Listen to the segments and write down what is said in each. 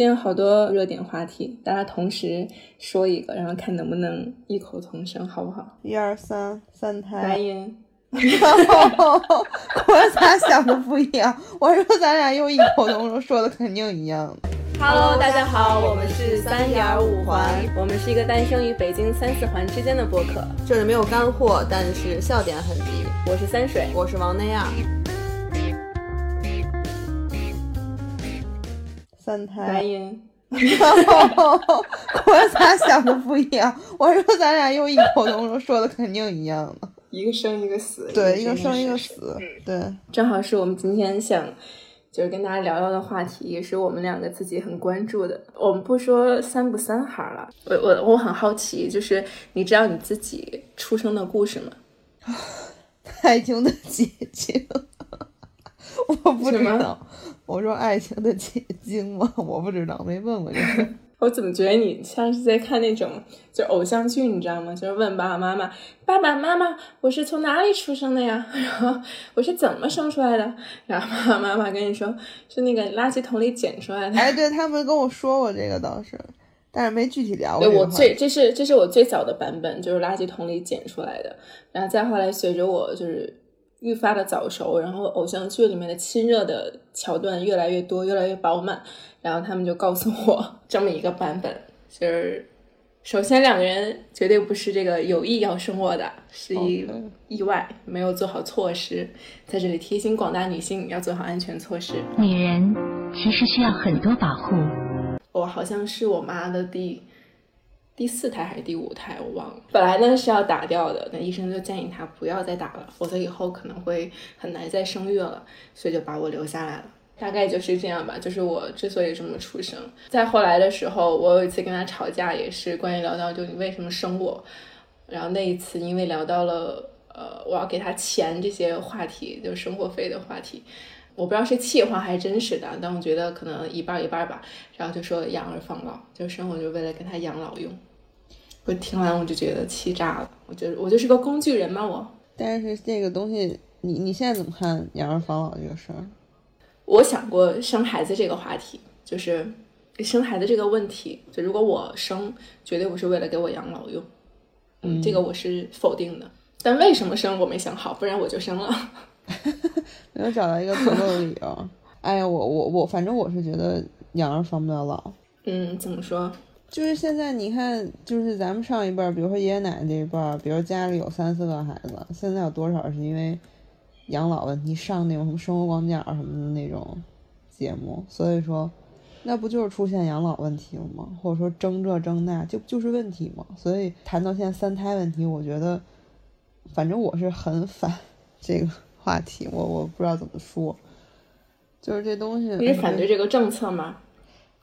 今天好多热点话题，大家同时说一个，然后看能不能异口同声，好不好？一二三，三胎。来音。果然咱俩想的不一样。我说咱俩又异口同声，说的肯定一样。Hello，大家好，我们是三点五环，我们是一个诞生于北京三四环之间的播客。这里没有干货，但是笑点很低。我是三水，我是王内亚。三胎。来音。果然咱俩想的不一样。我说咱俩又异口同声，说的肯定一样的。一个生一个死。对，一个生一个死。对，正好是我们今天想就是跟大家聊聊的话题，也是我们两个自己很关注的。我们不说三不三孩了，我我我很好奇，就是你知道你自己出生的故事吗？爱情的结晶，我不知道。我说爱情的结晶吗？我不知道，没问过这个。我怎么觉得你像是在看那种就偶像剧，你知道吗？就是问爸爸妈妈：“爸爸妈妈，我是从哪里出生的呀？然后我是怎么生出来的？”然后爸爸妈妈跟你说：“是那个垃圾桶里捡出来的。”哎，对他们跟我说过这个倒是，但是没具体聊过。对我最这是这是我最早的版本，就是垃圾桶里捡出来的。然后再后来随着我就是。愈发的早熟，然后偶像剧里面的亲热的桥段越来越多，越来越饱满，然后他们就告诉我这么一个版本，就是首先两个人绝对不是这个有意要生我的，是一意外，没有做好措施，在这里提醒广大女性要做好安全措施。女人其实需要很多保护。我好像是我妈的第。第四胎还是第五胎，我忘了。本来呢是要打掉的，那医生就建议他不要再打了，否则以后可能会很难再生育了，所以就把我留下来了。大概就是这样吧。就是我之所以这么出生，再后来的时候，我有一次跟他吵架，也是关于聊到就你为什么生我。然后那一次因为聊到了呃我要给他钱这些话题，就是生活费的话题，我不知道是气话还是真实的，但我觉得可能一半一半吧。然后就说养儿防老，就生我就为了给他养老用。我听完我就觉得气炸了，我觉得我就是个工具人嘛，我。但是这个东西，你你现在怎么看养儿防老这个事儿？我想过生孩子这个话题，就是生孩子这个问题，就如果我生，绝对不是为了给我养老用，嗯，这个我是否定的。但为什么生我没想好，不然我就生了。没有找到一个足够的理由。哎呀，我我我，反正我是觉得养儿防不了老。嗯，怎么说？就是现在，你看，就是咱们上一辈儿，比如说爷爷奶奶这一辈儿，比如家里有三四个孩子，现在有多少是因为养老问题上那种什么生活广角什么的那种节目？所以说，那不就是出现养老问题了吗？或者说争这争那，就就是问题嘛？所以谈到现在三胎问题，我觉得，反正我是很反这个话题，我我不知道怎么说，就是这东西，你是反对这个政策吗？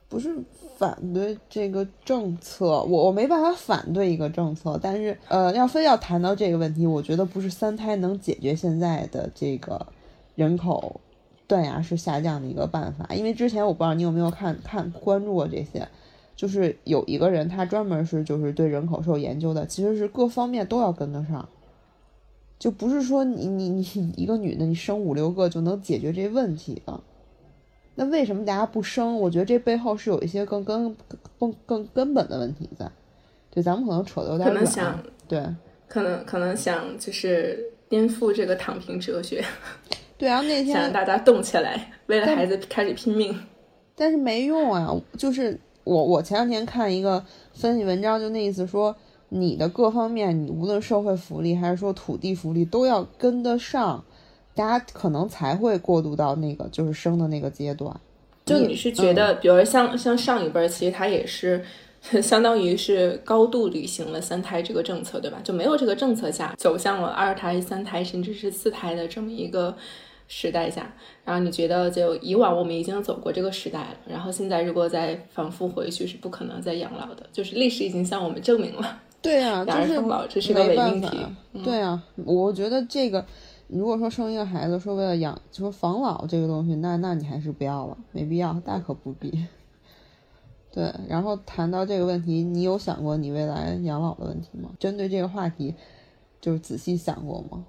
不是。反对这个政策，我我没办法反对一个政策，但是呃，要非要谈到这个问题，我觉得不是三胎能解决现在的这个人口断崖式下降的一个办法。因为之前我不知道你有没有看看关注过这些，就是有一个人他专门是就是对人口是有研究的，其实是各方面都要跟得上，就不是说你你你一个女的你生五六个就能解决这问题的。那为什么大家不生？我觉得这背后是有一些更根、更更根本的问题在。对，咱们可能扯的有点远。可能想对，可能可能想就是颠覆这个躺平哲学。对啊，那天 想让大家动起来，为了孩子开始拼命。但是没用啊！就是我我前两天看一个分析文章，就那意思说，你的各方面，你无论社会福利还是说土地福利，都要跟得上。大家可能才会过渡到那个就是生的那个阶段。就你是觉得，比如像像上一辈儿，其实他也是 相当于是高度履行了三胎这个政策，对吧？就没有这个政策下，走向了二胎、三胎甚至是四胎的这么一个时代下。然后你觉得，就以往我们已经走过这个时代了，然后现在如果再反复回去，是不可能再养老的。就是历史已经向我们证明了，对啊，就是老这是个伪命题。对啊，我觉得这个。如果说生一个孩子，说为了养，就说防老这个东西，那那你还是不要了，没必要，大可不必。对，然后谈到这个问题，你有想过你未来养老的问题吗？针对这个话题，就是仔细想过吗？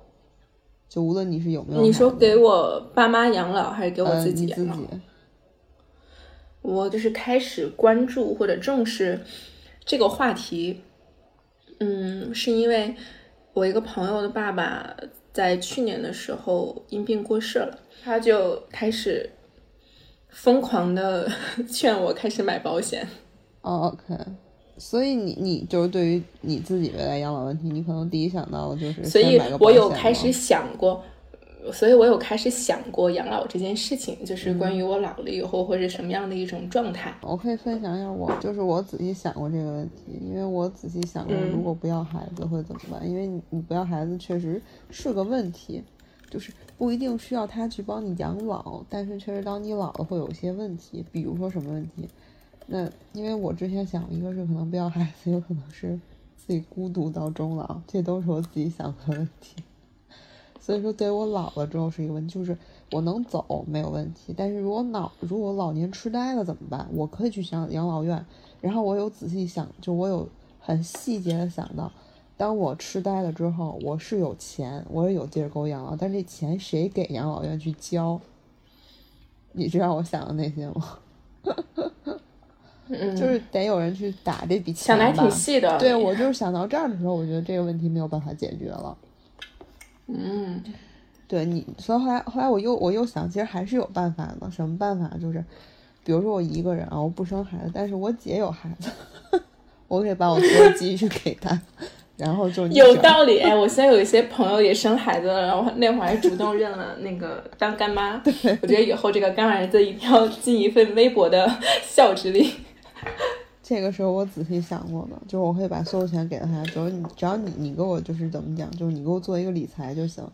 就无论你是有没有，你说给我爸妈养老，还是给我自己养老？我就是开始关注或者重视这个话题，嗯，是因为我一个朋友的爸爸在去年的时候因病过世了，他就开始疯狂的 劝我开始买保险。哦，OK，所以你你就是对于你自己未来养老问题，你可能第一想到的就是所以我有开始想过，所以我有开始想过养老这件事情，就是关于我老了以后会是什么样的一种状态。我可以分享一下我，就是我仔细想过这个问题，因为我仔细想过，嗯如果不要孩子会怎么办？因为你你不要孩子确实是个问题，就是不一定需要他去帮你养老，但是确实当你老了会有一些问题，比如说什么问题？那因为我之前想，一个是可能不要孩子，有可能是自己孤独到终老，这都是我自己想的问题。所以说，对我老了之后是一个问题，就是我能走没有问题，但是如果脑如果老年痴呆了怎么办？我可以去想养老院，然后我有仔细想，就我有很细节的想到，当我痴呆了之后，我是有钱，我也有地儿给我养老，但这钱谁给养老院去交？你知道我想的那些吗？嗯，就是得有人去打这笔钱想的还吧挺细的。对，我就是想到这儿的时候，我觉得这个问题没有办法解决了。嗯，对你，所以后来后来我又我又想，其实还是有办法的。什么办法？就是，比如说我一个人啊，我不生孩子，但是我姐有孩子，我可以把我所有积蓄给她，然后就有道理。哎，我现在有一些朋友也生孩子了，然后那会儿还主动认了那个当干妈。我觉得以后这个干儿子一定要尽一份微薄的 孝之力。这个时候我仔细想过的，就是我会把所有钱给到他，只要你只要你你给我就是怎么讲，就是你给我做一个理财就行，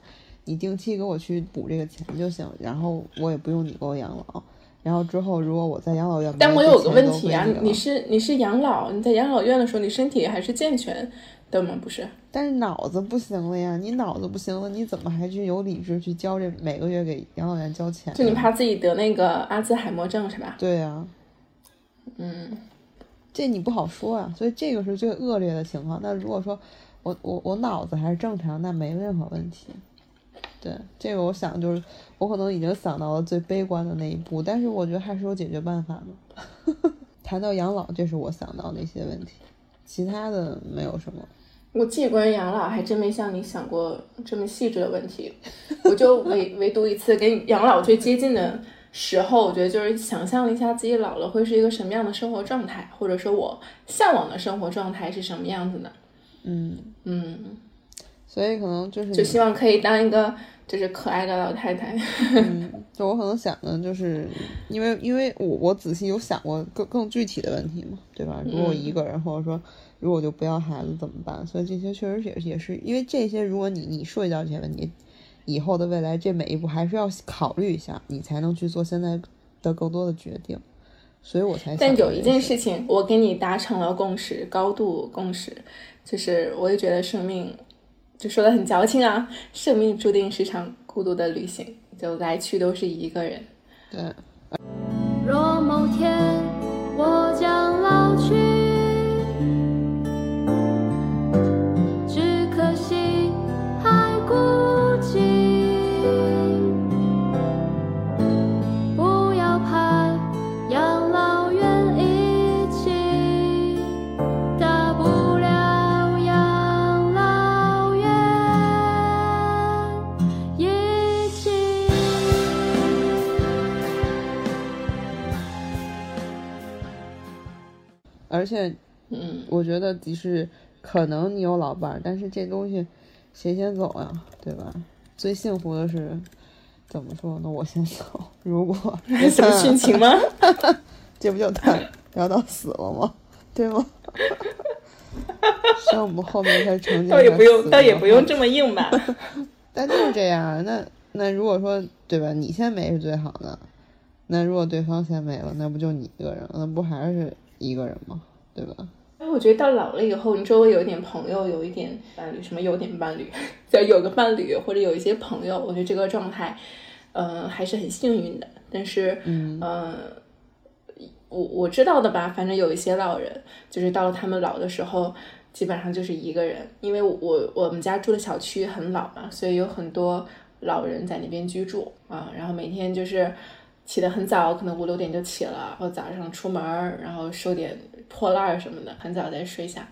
你定期给我去补这个钱就行，然后我也不用你给我养老，然后之后如果我在养老院，但我有个问题啊你，是你是养老，你在养老院的时候，你身体还是健全的吗？不是？但是脑子不行了呀，你脑子不行了，你怎么还去有理智去交这每个月给养老院交钱？就你怕自己得那个阿兹海默症是吧？对呀、嗯，这你不好说啊，所以这个是最恶劣的情况。那如果说我我我脑子还是正常，那没任何问题。对，这个我想就是我可能已经想到了最悲观的那一步，但是我觉得还是有解决办法的。谈到养老，这是我想到的一些问题，其他的没有什么。我自己关养老还真没像你想过这么细致的问题，我就唯唯独一次跟养老最接近的时候，我觉得就是想象了一下自己老了会是一个什么样的生活状态，或者说我向往的生活状态是什么样子的。嗯，嗯，所以可能就是就希望可以当一个就是可爱的老太太。嗯，就我可能想的就是，因为因为我我仔细有想过更更具体的问题嘛，对吧？如果我一个人，或者说如果我就不要孩子怎么办？所以这些确实也是也是因为这些，如果你你涉及到这些问题，以后的未来这每一步还是要考虑一下，你才能去做现在的更多的决定。所以我才想但有一件事情，我跟你达成了共识，高度共识，就是我也觉得生命，就说的很矫情啊，生命注定是场孤独的旅行，就来去都是一个人。对。若某天我将老去，而且嗯，我觉得即使可能你有老伴儿，但是这东西谁先走呀，对吧？最幸福的是怎么说呢？我先走。如果 什么 殉情吗？这不就谈聊到死了吗？对吗？像我们后面才成 倒也不用，倒也不用这。么硬吧。但就是这样啊。那那如果说对吧，你先没是最好的。那如果对方先没了，那不就你一个人了？那不还是一个人吗？对吧？因为我觉得到老了以后，你周围有一点朋友，有一点伴侣，什么有点伴侣，就有个伴侣或者有一些朋友，我觉得这个状态，呃，还是很幸运的。但是，嗯呃，我我知道的吧，反正有一些老人，就是到了他们老的时候，基本上就是一个人，因为我我们家住的小区很老嘛，所以有很多老人在那边居住啊，然后每天就是。起得很早，可能五六点就起了，然后早上出门儿，然后收点破烂儿什么的，很早再睡下。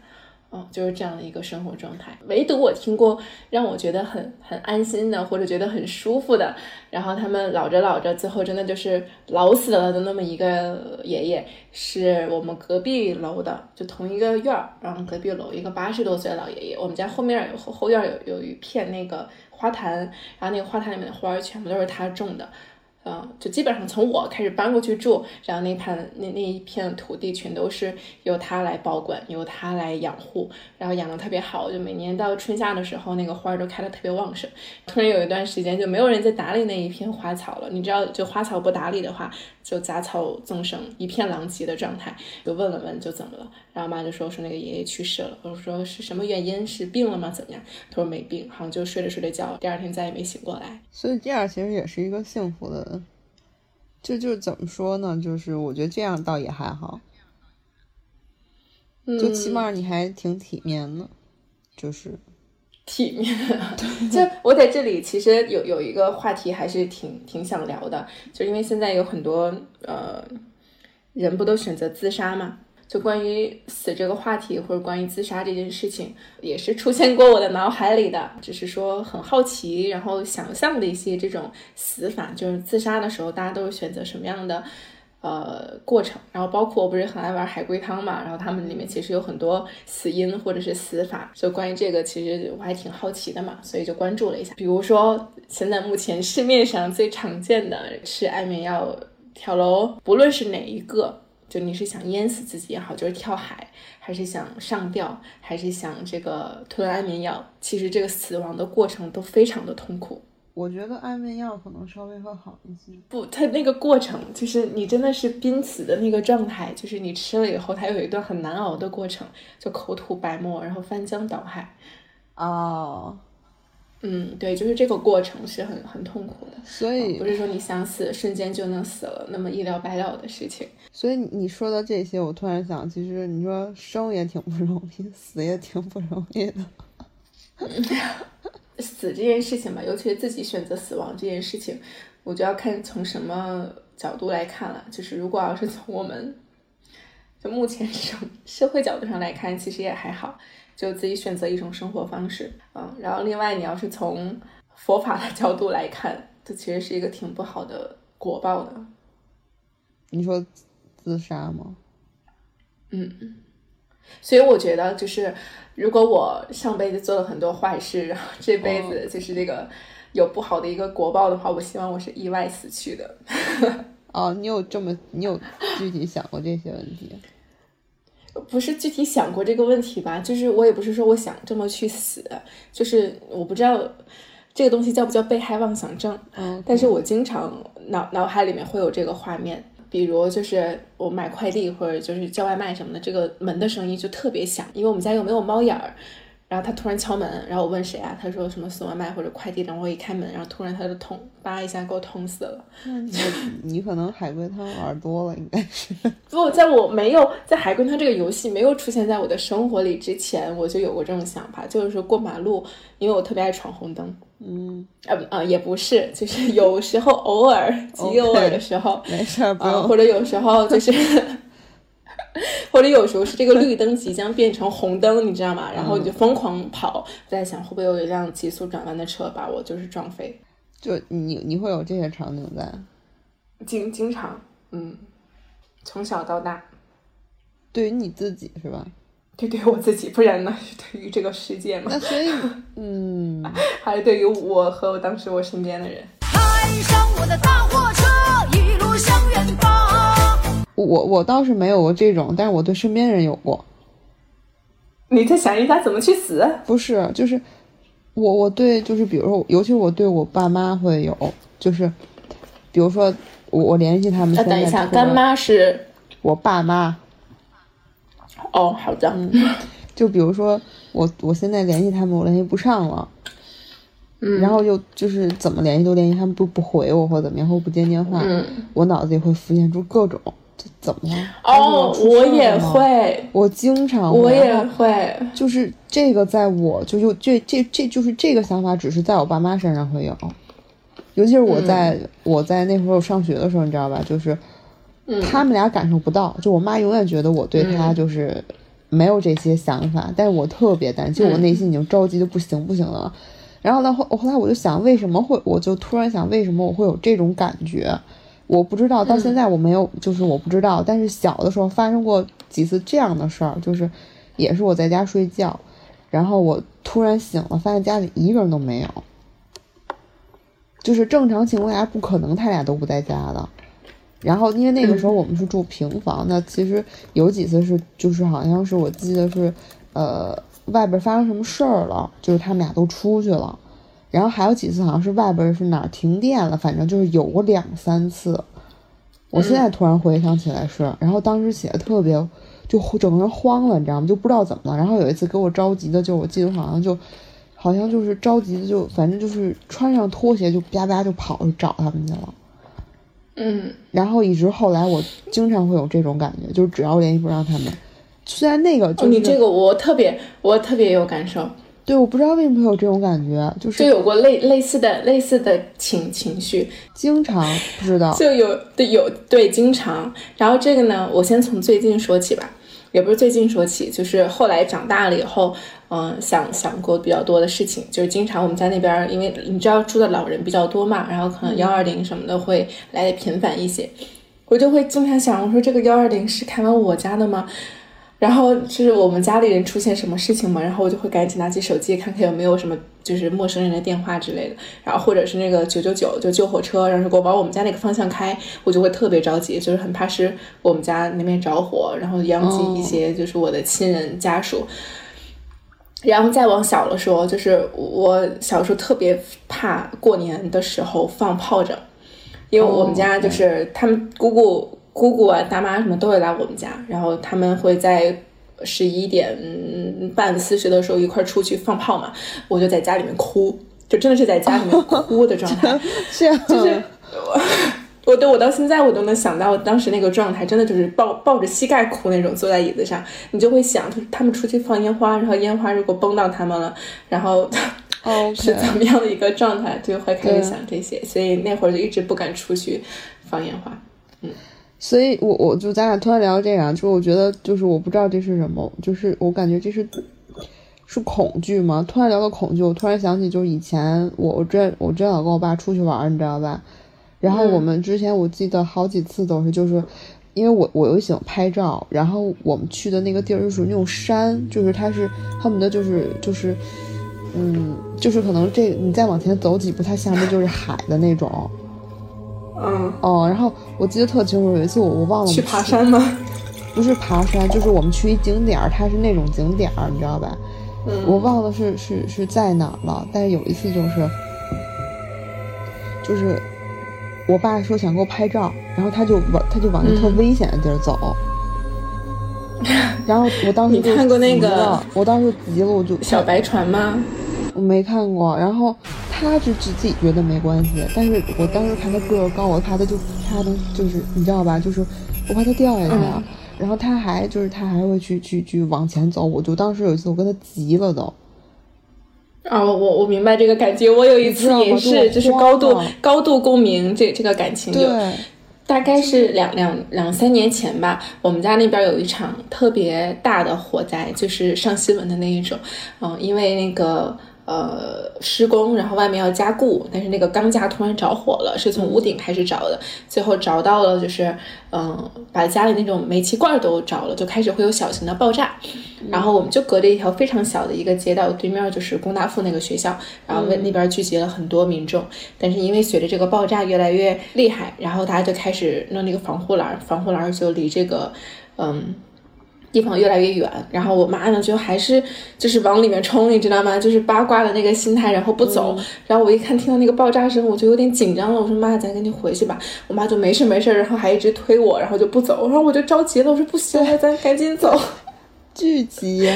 哦，就是这样的一个生活状态。唯独我听过让我觉得很很安心的，或者觉得很舒服的，然后他们老着老着，最后真的就是老死了的那么一个爷爷，是我们隔壁楼的，就同一个院儿，然后隔壁楼一个八十多岁的老爷爷。我们家后面有后后院有有一片那个花坛，然后那个花坛里面的花儿全部都是他种的。嗯，就基本上从我开始搬过去住，然后那盘那那一片土地全都是由他来保管，由他来养护，然后养的特别好。就每年到春夏的时候，那个花儿都开的特别旺盛。突然有一段时间就没有人在打理那一片花草了。你知道，就花草不打理的话，就杂草丛生，一片狼藉的状态。就问了问，就怎么了？然后妈就说说那个爷爷去世了。我说是什么原因？是病了吗？怎么样？他说没病，好像就睡着睡着觉，第二天再也没醒过来。所以这样其实也是一个幸福的。就就怎么说呢？就是我觉得这样倒也还好，就起码你还挺体面的，就是体面。就我在这里其实有有一个话题还是挺挺想聊的，就因为现在有很多呃人不都选择自杀嘛？就关于死这个话题，或者关于自杀这件事情，也是出现过我的脑海里的。只是说很好奇，然后想象的一些这种死法，就是自杀的时候，大家都是选择什么样的呃过程。然后包括我不是很爱玩海龟汤嘛，然后他们里面其实有很多死因或者是死法。就关于这个，其实我还挺好奇的嘛，所以就关注了一下。比如说现在目前市面上最常见的吃安眠药跳楼，不论是哪一个。就你是想淹死自己也好，就是跳海，还是想上吊，还是想这个吞安眠药，其实这个死亡的过程都非常的痛苦。我觉得安眠药可能稍微会好一些。不，它那个过程就是你真的是濒死的那个状态，就是你吃了以后，它有一段很难熬的过程，就口吐白沫，然后翻江倒海。哦。嗯，对，就是这个过程是很很痛苦的，所以不是说你想死瞬间就能死了那么一了百了的事情。所以你说的这些，我突然想，其实你说生也挺不容易，死也挺不容易的。死这件事情吧，尤其是自己选择死亡这件事情，我就要看从什么角度来看了。就是如果要是从我们就目前这种 社会角度上来看，其实也还好。就自己选择一种生活方式，嗯，然后另外你要是从佛法的角度来看，这其实是一个挺不好的果报的。你说自杀吗？嗯，所以我觉得就是如果我上辈子做了很多坏事，然后这辈子就是这个有不好的一个果报的话，我希望我是意外死去的。哦，你有这么你有具体想过这些问题？不是具体想过这个问题吧？就是我也不是说我想这么去死，就是我不知道这个东西叫不叫被害妄想症。嗯，但是我经常脑脑海里面会有这个画面，比如就是我买快递或者就是叫外卖什么的，这个门的声音就特别响，因为我们家又没有猫眼儿。然后他突然敲门，然后我问谁啊？他说什么送外卖或者快递然后我一开门，然后突然他就痛，叭一下给我痛死了。你可能海龟汤玩多了，应该是。不，在我没有在海龟汤这个游戏没有出现在我的生活里之前，我就有过这种想法，就是过马路，因为我特别爱闯红灯。嗯，啊不啊，也不是，就是有时候偶尔极偶尔的时候，没事儿，或者有时候就是。或者有时候是这个绿灯即将变成红灯，你知道吗？然后你就疯狂跑，在想会不会有一辆急速转弯的车把我就是撞飞。就你你会有这些场景在？经经常，嗯，从小到大。对于你自己是吧？对，对于我自己，不然呢？对于这个世界嘛。那所以，嗯，还是对于我和我当时我身边的人。开上我的大我我倒是没有过这种，但是我对身边人有过。你在想人家怎么去死？不是，就是我我对就是比如说，尤其我对我爸妈会有，就是比如说我我联系他们。等一下，干妈是我爸妈。哦，好的。嗯，就比如说我我现在联系他们，我联系不上了。嗯。然后又就是怎么联系都联系他们不不回我或怎么样或不接电话。嗯。我脑子里会浮现出各种。怎么了？哦，我也会，我经常，我也会，就是这个，在我就就这这这就是这个想法，只是在我爸妈身上会有。尤其是我在、我在那会儿我上学的时候，你知道吧？就是嗯他们俩感受不到，就我妈永远觉得我对她嗯就是没有这些想法，但是我特别担心，我嗯内心已经着急的不行不行了。然后呢，后后来我就想，为什么会？我就突然想，为什么我会有这种感觉？我不知道，到现在我没有，就是我不知道。但是小的时候发生过几次这样的事儿，就是也是我在家睡觉，然后我突然醒了，发现家里一个人都没有。就是正常情况下不可能他俩都不在家的。然后因为那个时候我们是住平房，那其实有几次是就是好像是我记得是，呃，外边发生什么事儿了，就是他们俩都出去了。然后还有几次好像是外边是哪儿停电了，反正就是有过两三次。我现在突然回想起来是，然后当时写的特别，就整个人慌了，你知道吗？就不知道怎么了。然后有一次给我着急的，就我记得好像就，好像就是着急的，就反正就是穿上拖鞋就啪啪就跑去找他们去了。嗯然后一直后来我经常会有这种感觉，就是只要联系不上他们，虽然那个就哦，你这个我特别我特别有感受，对，我不知道为什么会有这种感觉，就是就是有过类类似的类似的情情绪，经常不知道。就有对有对经常，然后这个呢，我先从最近说起吧，也不是最近说起，就是后来长大了以后，嗯、想想过比较多的事情，就是经常我们家那边儿，因为你知道住的老人比较多嘛，然后可能幺二零什么的会来的频繁一些，我就会经常想，我说这个幺二零是开往我家的吗？然后就是我们家里人出现什么事情嘛，然后我就会赶紧拿起手机看看有没有什么就是陌生人的电话之类的，然后或者是那个九九九就救火车，然后如果往我们家那个方向开，我就会特别着急，就是很怕是我们家那边着火，然后殃及一些就是我的亲人家属。然后再往小了说，就是我小时候特别怕过年的时候放炮仗，因为我们家就是他们姑姑、姑姑啊、大妈什么都会来我们家，然后他们会在十一点半四十的时候一块儿出去放炮嘛，我就在家里面哭，就真的是在家里面哭的状态。这 样就是我我对我到现在我都能想到当时那个状态，真的就是抱抱着膝盖哭那种，坐在椅子上，你就会想，就是他们出去放烟花，然后烟花如果崩到他们了，然后 是。怎么样的一个状态，就会开始想这些，所以那会儿就一直不敢出去放烟花。所以我我就咱俩突然聊这个啊，就是我觉得就是我不知道这是什么，就是我感觉这是是恐惧吗？突然聊到恐惧，我突然想起就是以前我我真我真想跟我爸出去玩，你知道吧？然后我们之前我记得好几次都是就是。因为我我又喜欢拍照，然后我们去的那个地儿是属于那种山，就是它是恨不得就是就是，嗯，就是可能这你再往前走几步，它下面就是海的那种。嗯，哦，然后我记得特清楚，有一次我我忘了去爬山吗？不是爬山，就是我们去一景点儿，它是那种景点儿，你知道吧？嗯我忘了是是是在哪儿了，但是有一次就是，就是我爸说想给我拍照，然后他就往他就往那特嗯危险的地儿走，然后我当时 你就看过那个我当时就急了，我就小白船吗？我没看过，然后他就自自己觉得没关系，但是我当时看他个儿高，我怕他就他的就是你知道吧，就是我怕他掉下去了，嗯。然后他还就是他还会去去去往前走，我就当时有一次我跟他急了都，啊，我我明白这个感觉，我有一次也，是就是高度高度共鸣，这这个感情就对，大概是两两两三年前吧，我们家那边有一场特别大的火灾，就是上新闻的那一种。嗯，因为那个呃施工，然后外面要加固，但是那个钢架突然着火了，是从屋顶开始着的，最后着到了就是嗯把家里那种煤气罐都着了，就开始会有小型的爆炸。然后我们就隔着一条非常小的一个街道，对面就是工大附那个学校，然后那边聚集了很多民众。但是因为随着这个爆炸越来越厉害，然后大家就开始弄那个防护栏，防护栏就离这个嗯地方越来越远。然后我妈呢就还是就是往里面冲，你知道吗？就是八卦的那个心态，然后不走。然后我一看听到那个爆炸声，我就有点紧张了。我说妈，咱赶紧回去吧。我妈就没事没事，然后还一直推我，然后就不走。然后我就着急了，我说不行，咱赶紧走。巨急，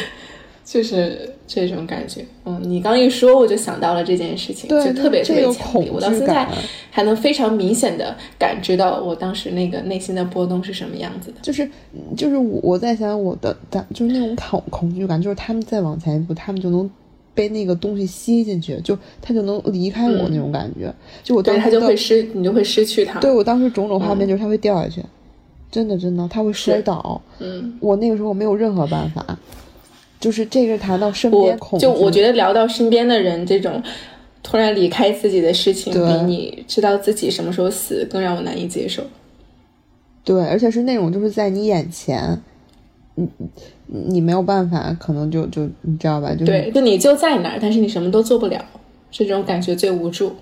就是这种感觉。嗯，你刚一说，我就想到了这件事情，对就特别特这个别强烈。恐我到现在还能非常明显的感知到我当时那个内心的波动是什么样子的。就是就是我我在想我的，但就是那种恐恐惧感，就是他们再往前一步，他们就能被那个东西吸进去，就他就能离开我那种感觉。就我当对，时他就会失，你就会失去他。对我当时种种画面就是他会掉下去，真的真的，他会摔倒。嗯，我那个时候没有任何办法，就是这个谈到身边就我觉得聊到身边的人这种突然离开自己的事情，比你知道自己什么时候死更让我难以接受。对，而且是那种就是在你眼前，你你你没有办法，可能就就你知道吧？就是对，就你就在那儿，但是你什么都做不了，这种感觉最无助。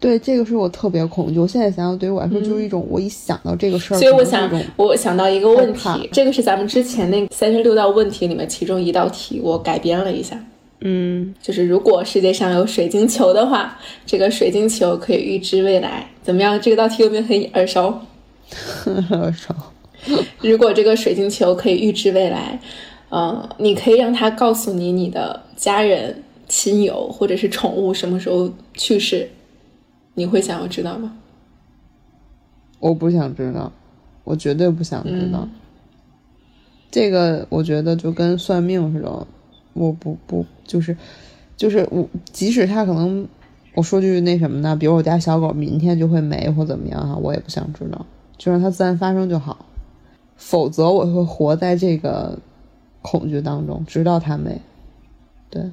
对，这个是我特别恐惧。我现在想想，对于我来说，就是一种我一想到这个事儿，嗯所以我想我想到一个问题，这个是咱们之前那三十六道问题里面其中一道题，我改编了一下。嗯，就是如果世界上有水晶球的话，这个水晶球可以预知未来，怎么样？这个道题有没有很耳熟？耳熟 如果这个水晶球可以预知未来，呃，你可以让它告诉你你的家人、亲友或者是宠物什么时候去世，你会想要知道吗？我不想知道，我绝对不想知道。嗯这个我觉得就跟算命似的，我不不就是就是我，即使他可能我说句那什么呢，比如我家小狗明天就会没或怎么样哈，我也不想知道，就让它自然发生就好。否则我会活在这个恐惧当中，直到它没。对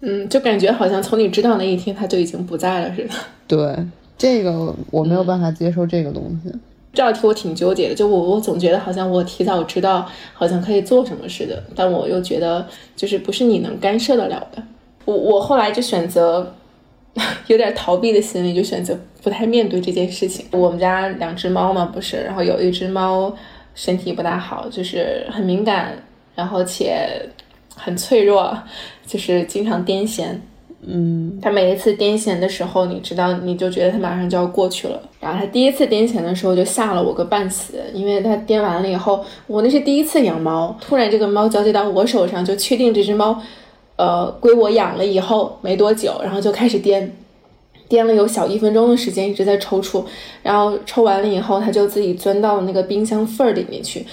嗯，就感觉好像从你知道那一天他就已经不在了似的。对，这个我没有办法接受这个东西。这道题我挺纠结的，就我我总觉得好像我提早知道，好像可以做什么似的，但我又觉得就是不是你能干涉得了的。我我后来就选择 有点逃避的心理，就选择不太面对这件事情。我们家两只猫嘛，不是，然后有一只猫身体不大好，就是很敏感，然后且很脆弱，就是经常癫痫。嗯他每一次癫痫的时候，你知道，你就觉得他马上就要过去了。然后他第一次癫痫的时候就吓了我个半死，因为他癫完了以后，我那是第一次养猫，突然这个猫交接到我手上，就确定这只猫，呃，归我养了以后没多久，然后就开始癫，癫了有小一分钟的时间，一直在抽搐，然后抽完了以后，它就自己钻到了那个冰箱缝儿里面去，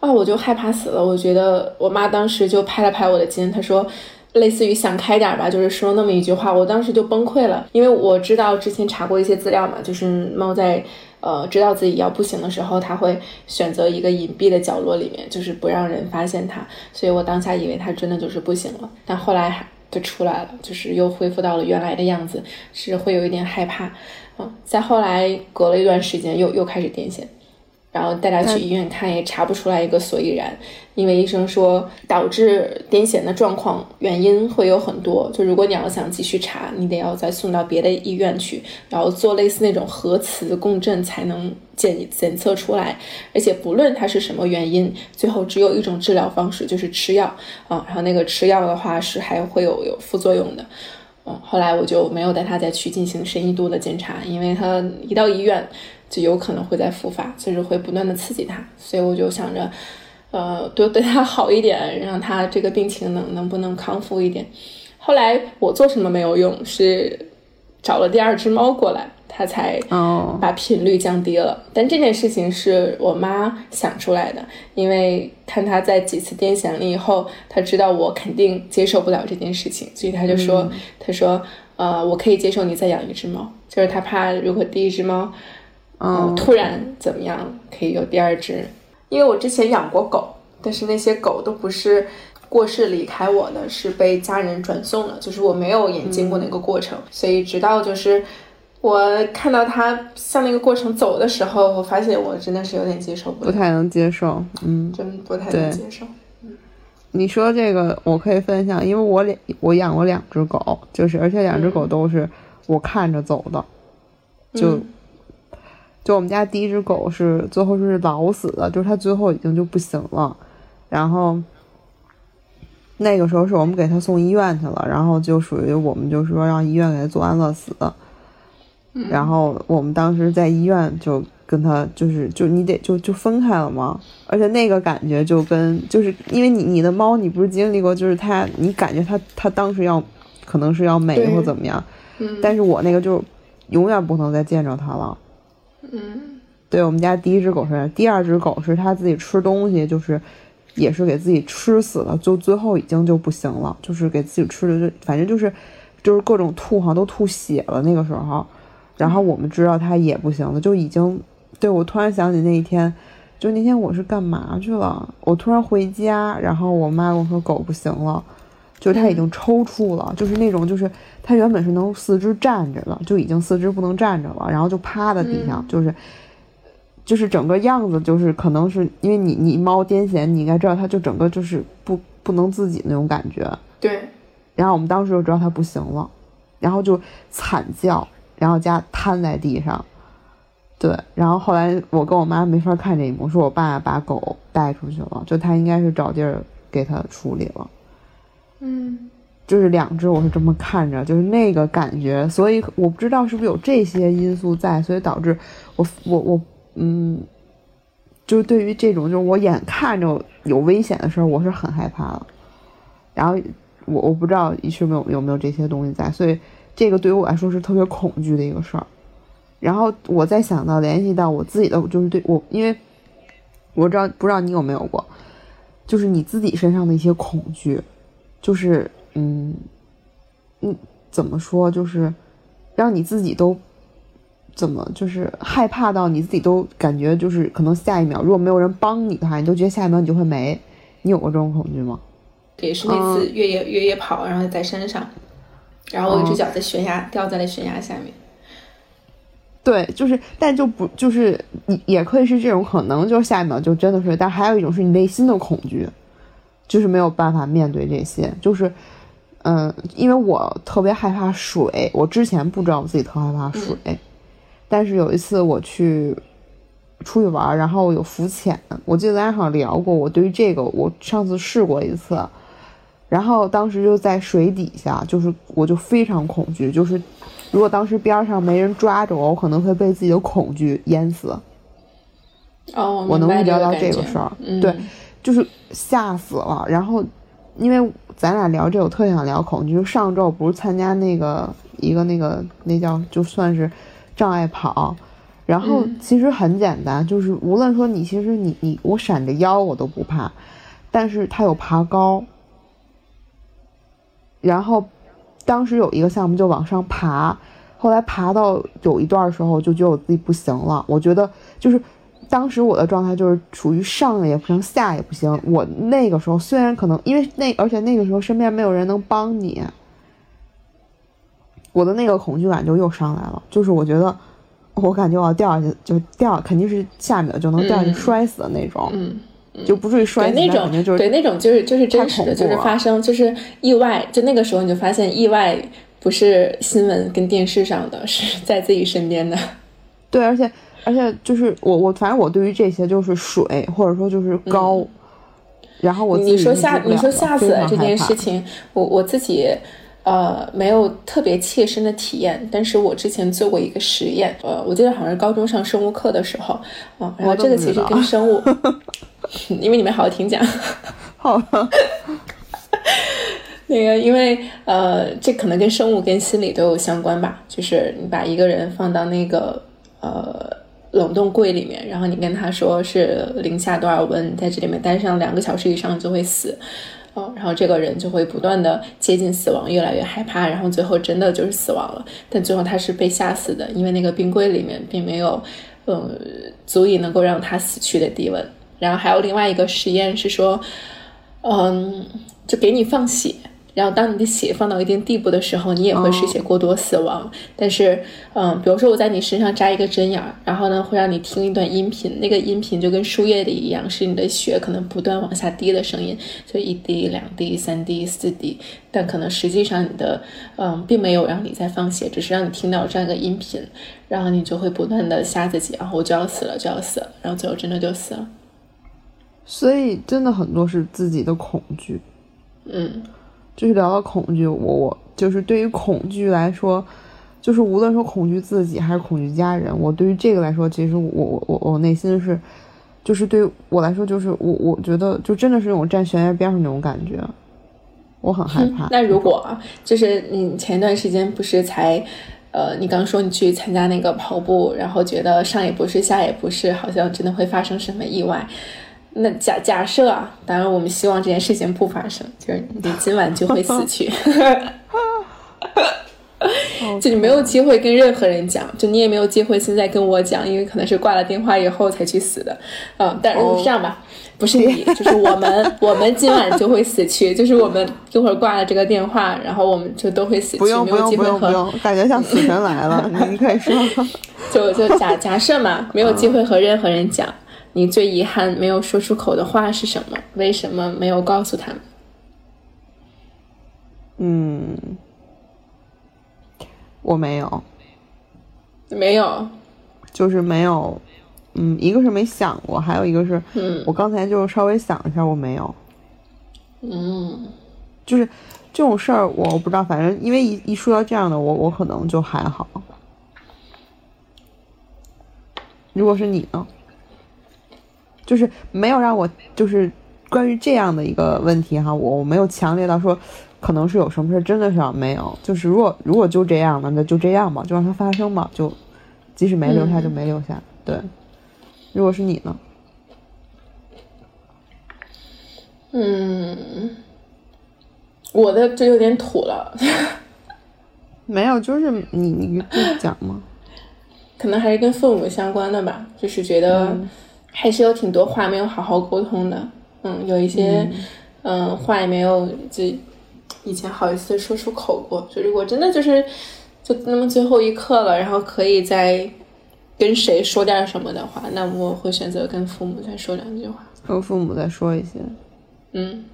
啊，我就害怕死了。我觉得我妈当时就拍了拍我的肩，她说。类似于想开点吧，就是说那么一句话，我当时就崩溃了，因为我知道之前查过一些资料嘛，就是猫在呃知道自己要不行的时候，它会选择一个隐蔽的角落里面，就是不让人发现它，所以我当下以为它真的就是不行了，但后来就出来了，就是又恢复到了原来的样子，是会有一点害怕，嗯，再后来隔了一段时间又又开始癫痫。然后带他去医院看，也查不出来一个所以然，因为医生说导致癫痫的状况原因会有很多，就如果你要想继续查，你得要再送到别的医院去，然后做类似那种核磁共振才能检检测出来，而且不论它是什么原因，最后只有一种治疗方式就是吃药。啊，然后那个吃药的话是还会有有副作用的。嗯，后来我就没有带他再去进行深一度的检查，因为他一到医院就有可能会再复发，就是会不断的刺激它，所以我就想着，呃，多对它 好一点，让它这个病情能能不能康复一点。后来我做什么没有用，是找了第二只猫过来，它才哦把频率降低了。但这件事情是我妈想出来的，因为看他在几次癫痫了以后，他知道我肯定接受不了这件事情，所以他就说，他说，呃，我可以接受你再养一只猫，就是他怕如果第一只猫，呃嗯，突然怎么样，可以有第二只。因为我之前养过狗，但是那些狗都不是过世离开我的，是被家人转送了，就是我没有眼经过那个过程，所以直到就是我看到它向那个过程走的时候，我发现我真的是有点接受不了，不太能接受。嗯，真不太能接受。你说这个我可以分享，因为我两我养过两只狗，就是而且两只狗都是我看着走的，嗯就我们家第一只狗是最后是老死的，就是它最后已经就不行了，然后那个时候是我们给它送医院去了，然后就属于我们就是说让医院给它做安乐死，然后我们当时在医院就跟它就是就你得就就分开了嘛，而且那个感觉就跟就是因为你你的猫你不是经历过，就是它你感觉它它当时要可能是要没或怎么样，嗯。但是我那个就永远不能再见着它了。嗯对我们家第一只狗是，第二只狗是它自己吃东西，就是也是给自己吃死了，就最后已经就不行了，就是给自己吃的就反正就是就是各种吐，好像都吐血了那个时候。然后我们知道它也不行了，就已经对我突然想起那一天，就那天我是干嘛去了？我突然回家，然后我妈跟我说狗不行了，就是它已经抽搐了，就是那种就是它原本是能四肢站着的，就已经四肢不能站着了，然后就趴在地上，就是。就是整个样子，就是可能是因为你你猫癫痫，你应该知道，它就整个就是不不能自己那种感觉。对。然后我们当时就知道它不行了，然后就惨叫，然后加瘫在地上。对。然后后来我跟我妈没法看这一幕，说我爸把狗带出去了，就他应该是找地儿给它处理了。嗯。就是两只，我是这么看着，就是那个感觉，所以我不知道是不是有这些因素在，所以导致我我我。嗯，就是对于这种，就是我眼看着有危险的事儿，我是很害怕的。然后我我不知道是没有有没有这些东西在，所以这个对于我来说是特别恐惧的一个事儿。然后我再想到联系到我自己的，就是对我，因为我知道不知道你有没有过，就是你自己身上的一些恐惧，就是嗯嗯，怎么说，就是让你自己都。怎么就是害怕到你自己都感觉就是可能下一秒如果没有人帮你的话，你都觉得下一秒你就会没。你有过这种恐惧吗？也是那次越野越野跑，然后在山上，然后我一只脚在悬崖掉在了悬崖下面。对，就是，但就不就是也也可以是这种可能，就是下一秒就真的是。但还有一种是你内心的恐惧，就是没有办法面对这些。就是嗯，因为我特别害怕水，我之前不知道我自己特害怕水。但是有一次我去出去玩，然后有浮潜，我记得咱俩好像聊过，我对于这个我上次试过一次，然后当时就在水底下，就是我就非常恐惧，就是如果当时边上没人抓着我，我可能会被自己的恐惧淹死。哦，我能预料到这个事儿，对，就是吓死了。然后因为咱俩聊这，我特想聊恐惧。就上周不是参加那个一个那个那叫就算是。障碍跑，然后其实很简单，就是无论说你其实你你我闪着腰我都不怕，但是它有爬高，然后当时有一个项目就往上爬，后来爬到有一段时候就觉得我自己不行了，我觉得就是当时我的状态就是处于上也不行下也不行，我那个时候虽然可能因为那而且那个时候身边没有人能帮你。我的那个恐惧感就又上来了，就是我觉得，我感觉我要掉下去，就掉，肯定是下面就能掉下去摔死的那种，嗯，就不至于摔死，那种就是对那种就是就是真实的，就是发生，就是意外，就那个时候你就发现意外不是新闻跟电视上的，是在自己身边的。对，而且而且就是我我反正我对于这些就是水或者说就是高，然后我你说吓你说吓死这件事情，我我自己。呃，没有特别切身的体验，但是我之前做过一个实验，呃，我记得好像是高中上生物课的时候，啊，然后这个其实跟生物，因为你们好好听讲，好，那个因为呃，这可能跟生物跟心理都有相关吧，就是你把一个人放到那个呃冷冻柜里面，然后你跟他说是零下多少温，在这里面待上两个小时以上就会死。哦然后这个人就会不断的接近死亡，越来越害怕，然后最后真的就是死亡了。但最后他是被吓死的，因为那个冰柜里面并没有，呃，足以能够让他死去的低温。然后还有另外一个实验是说，嗯，就给你放血。然后，当你的血放到一定地步的时候，你也会失血过多死亡。但是，嗯，比如说我在你身上扎一个针眼儿，然后呢，会让你听一段音频，那个音频就跟输液里一样，是你的血可能不断往下滴的声音，就一滴、两滴、三滴、四滴。但可能实际上你的，嗯，并没有让你在放血，只是让你听到这样一个音频，然后你就会不断的吓自己，然后我就要死了，就要死了，然后最后真的就死了。所以，真的很多是自己的恐惧，嗯。就是聊到恐惧，我我就是对于恐惧来说，就是无论说恐惧自己还是恐惧家人，我对于这个来说，其实我我我我内心是，就是对于我来说，就是我我觉得就真的是那种站悬崖边上那种感觉，我很害怕。那如果就是你前段时间不是才，呃，你刚说你去参加那个跑步，然后觉得上也不是下也不是，好像真的会发生什么意外。那假假设啊，当然我们希望这件事情不发生，就是你今晚就会死去，就你没有机会跟任何人讲，就你也没有机会现在跟我讲，因为可能是挂了电话以后才去死的，嗯，但是哦这样吧，不是你，就是我们，我们今晚就会死去，就是我们一会儿挂了这个电话，然后我们就都会死去，没有机会和用，感觉像死神来了。你你可以说，就就假假设嘛，没有机会和任何人讲，你最遗憾没有说出口的话是什么？为什么没有告诉他们？嗯，我没有，没有，就是没有。嗯，一个是没想过，还有一个是嗯我刚才就是稍微想一下，我没有。嗯就是这种事儿，我不知道，反正因为一一说到这样的，我我可能就还好。如果是你呢？就是没有让我就是关于这样的一个问题哈，我我没有强烈到说可能是有什么事，真的是没有。就是如果如果就这样了，那就这样吧，就让它发生吧，就即使没留下就没留下。对，如果是你呢？嗯，我的就有点土了，没有，就是你你不讲吗。可能还是跟父母相关的吧，就是觉得嗯还是有挺多话没有好好沟通的，嗯，有一些嗯。话也没有就以前好意思说出口过，就如果真的就是就那么最后一刻了，然后可以再跟谁说点什么的话，那我会选择跟父母再说两句话，和父母再说一些。嗯。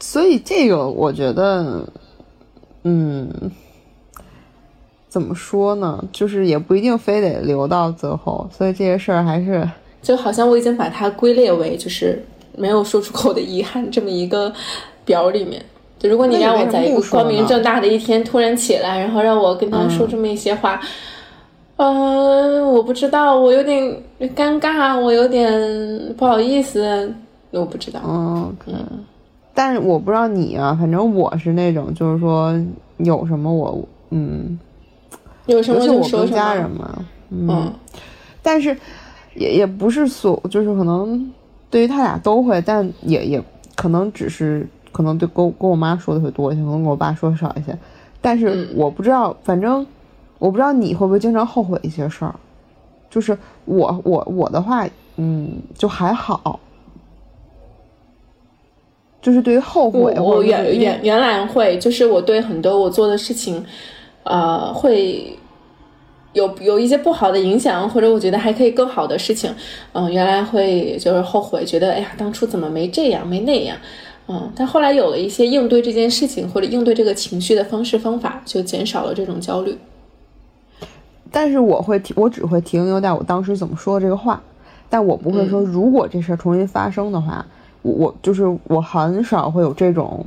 所以这个我觉得，嗯，怎么说呢？就是也不一定非得留到最后，所以这些事儿还是就好像我已经把它归列为就是没有说出口的遗憾这么一个表里面。就如果你让我在一个光明正大的一天突然起来，然后让我跟他说这么一些话，嗯、我不知道，我有点尴尬，我有点不好意思，我不知道。嗯，可能。但是我不知道你啊，反正我是那种，就是说有什么我嗯，有什么就说什么。家人嘛，嗯，嗯但是也也不是所，就是可能对于他俩都会，但也也可能只是可能对跟跟我妈说的会多一些，可能跟我爸说的少一些。但是嗯我不知道，反正我不知道你会不会经常后悔一些事儿。就是我我我的话，嗯，就还好。就是对于后悔，我我原原原来会，就是我对很多我做的事情，呃，会有有一些不好的影响，或者我觉得还可以更好的事情，嗯、原来会就是后悔，觉得哎呀，当初怎么没这样，没那样，嗯，但后来有了一些应对这件事情或者应对这个情绪的方式方法，就减少了这种焦虑。但是我会停，我只会停留在我当时怎么说这个话，但我不会说，如果这事儿重新发生的话，我我就是我很少会有这种，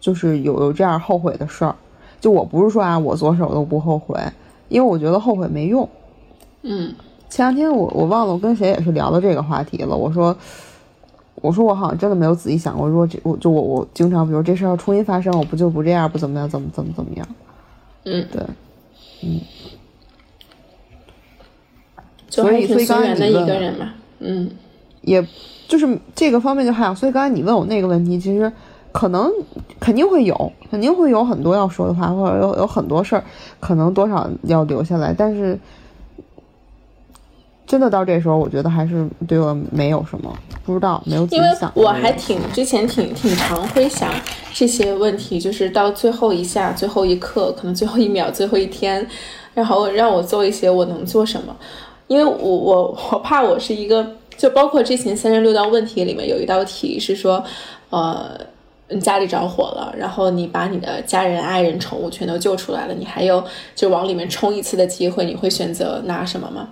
就是有有这样后悔的事儿。就我不是说啊，我左手都不后悔，因为我觉得后悔没用。嗯前两天我我忘了我跟谁也是聊到这个话题了，我说。我说我好像真的没有仔细想过，如果这我就我我经常比如这事儿要重新发生，我不就不这样，不怎么样，怎么怎么怎么样？嗯，对，嗯所以所以刚才你问个人嘛。嗯也就是这个方面就还好。所以刚才你问我那个问题，其实可能肯定会有，肯定会有很多要说的话，或者有有很多事儿，可能多少要留下来。但是真的到这时候，我觉得还是对我没有什么，不知道没有仔因为想。我还挺之前挺挺常会想这些问题，就是到最后一下、最后一刻，可能最后一秒、最后一天，然后让我做一些我能做什么。因为我我我怕我是一个，就包括之前三十六道问题里面有一道题是说，呃，你家里着火了，然后你把你的家人、爱人、宠物全都救出来了，你还有就往里面冲一次的机会，你会选择拿什么吗？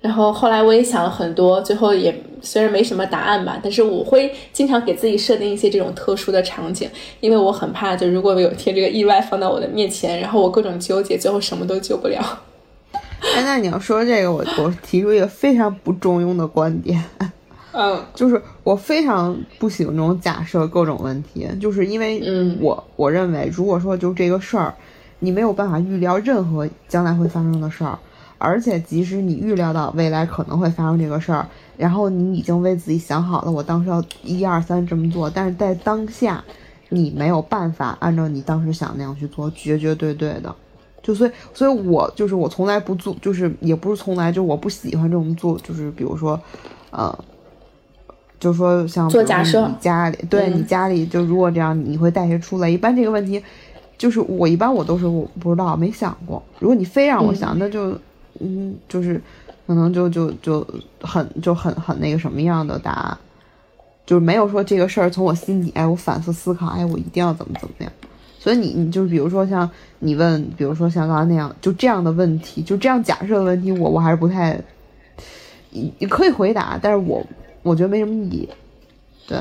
然后后来我也想了很多，最后也虽然没什么答案吧，但是我会经常给自己设定一些这种特殊的场景，因为我很怕，就如果有一天这个意外放到我的面前，然后我各种纠结，最后什么都救不了。哎，那你要说这个，我我提出一个非常不中庸的观点，嗯。就是我非常不喜欢这种假设各种问题，就是因为嗯。我我认为，如果说就这个事儿，你没有办法预料任何将来会发生的事儿，而且即使你预料到未来可能会发生这个事儿，然后你已经为自己想好了，我当时要一二三这么做，但是在当下，你没有办法按照你当时想那样去做，绝绝对对的。就所以，所以我就是我从来不做，就是也不是从来，就是我不喜欢这种做，就是比如说，呃，就说像做假设你家里对、嗯你家里就如果这样，你会带谁出来？一般这个问题，就是我一般我都是我不知道没想过。如果你非让我想，那就嗯，就是可能就就就很就很很那个什么样的答案，就是没有说这个事儿从我心底，哎，我反复思考，哎，我一定要怎么怎么样。所以你你就是比如说像你问，比如说像刚才那样，就这样的问题，就这样假设的问题，我我还是不太，你你可以回答，但是我我觉得没什么意义。对，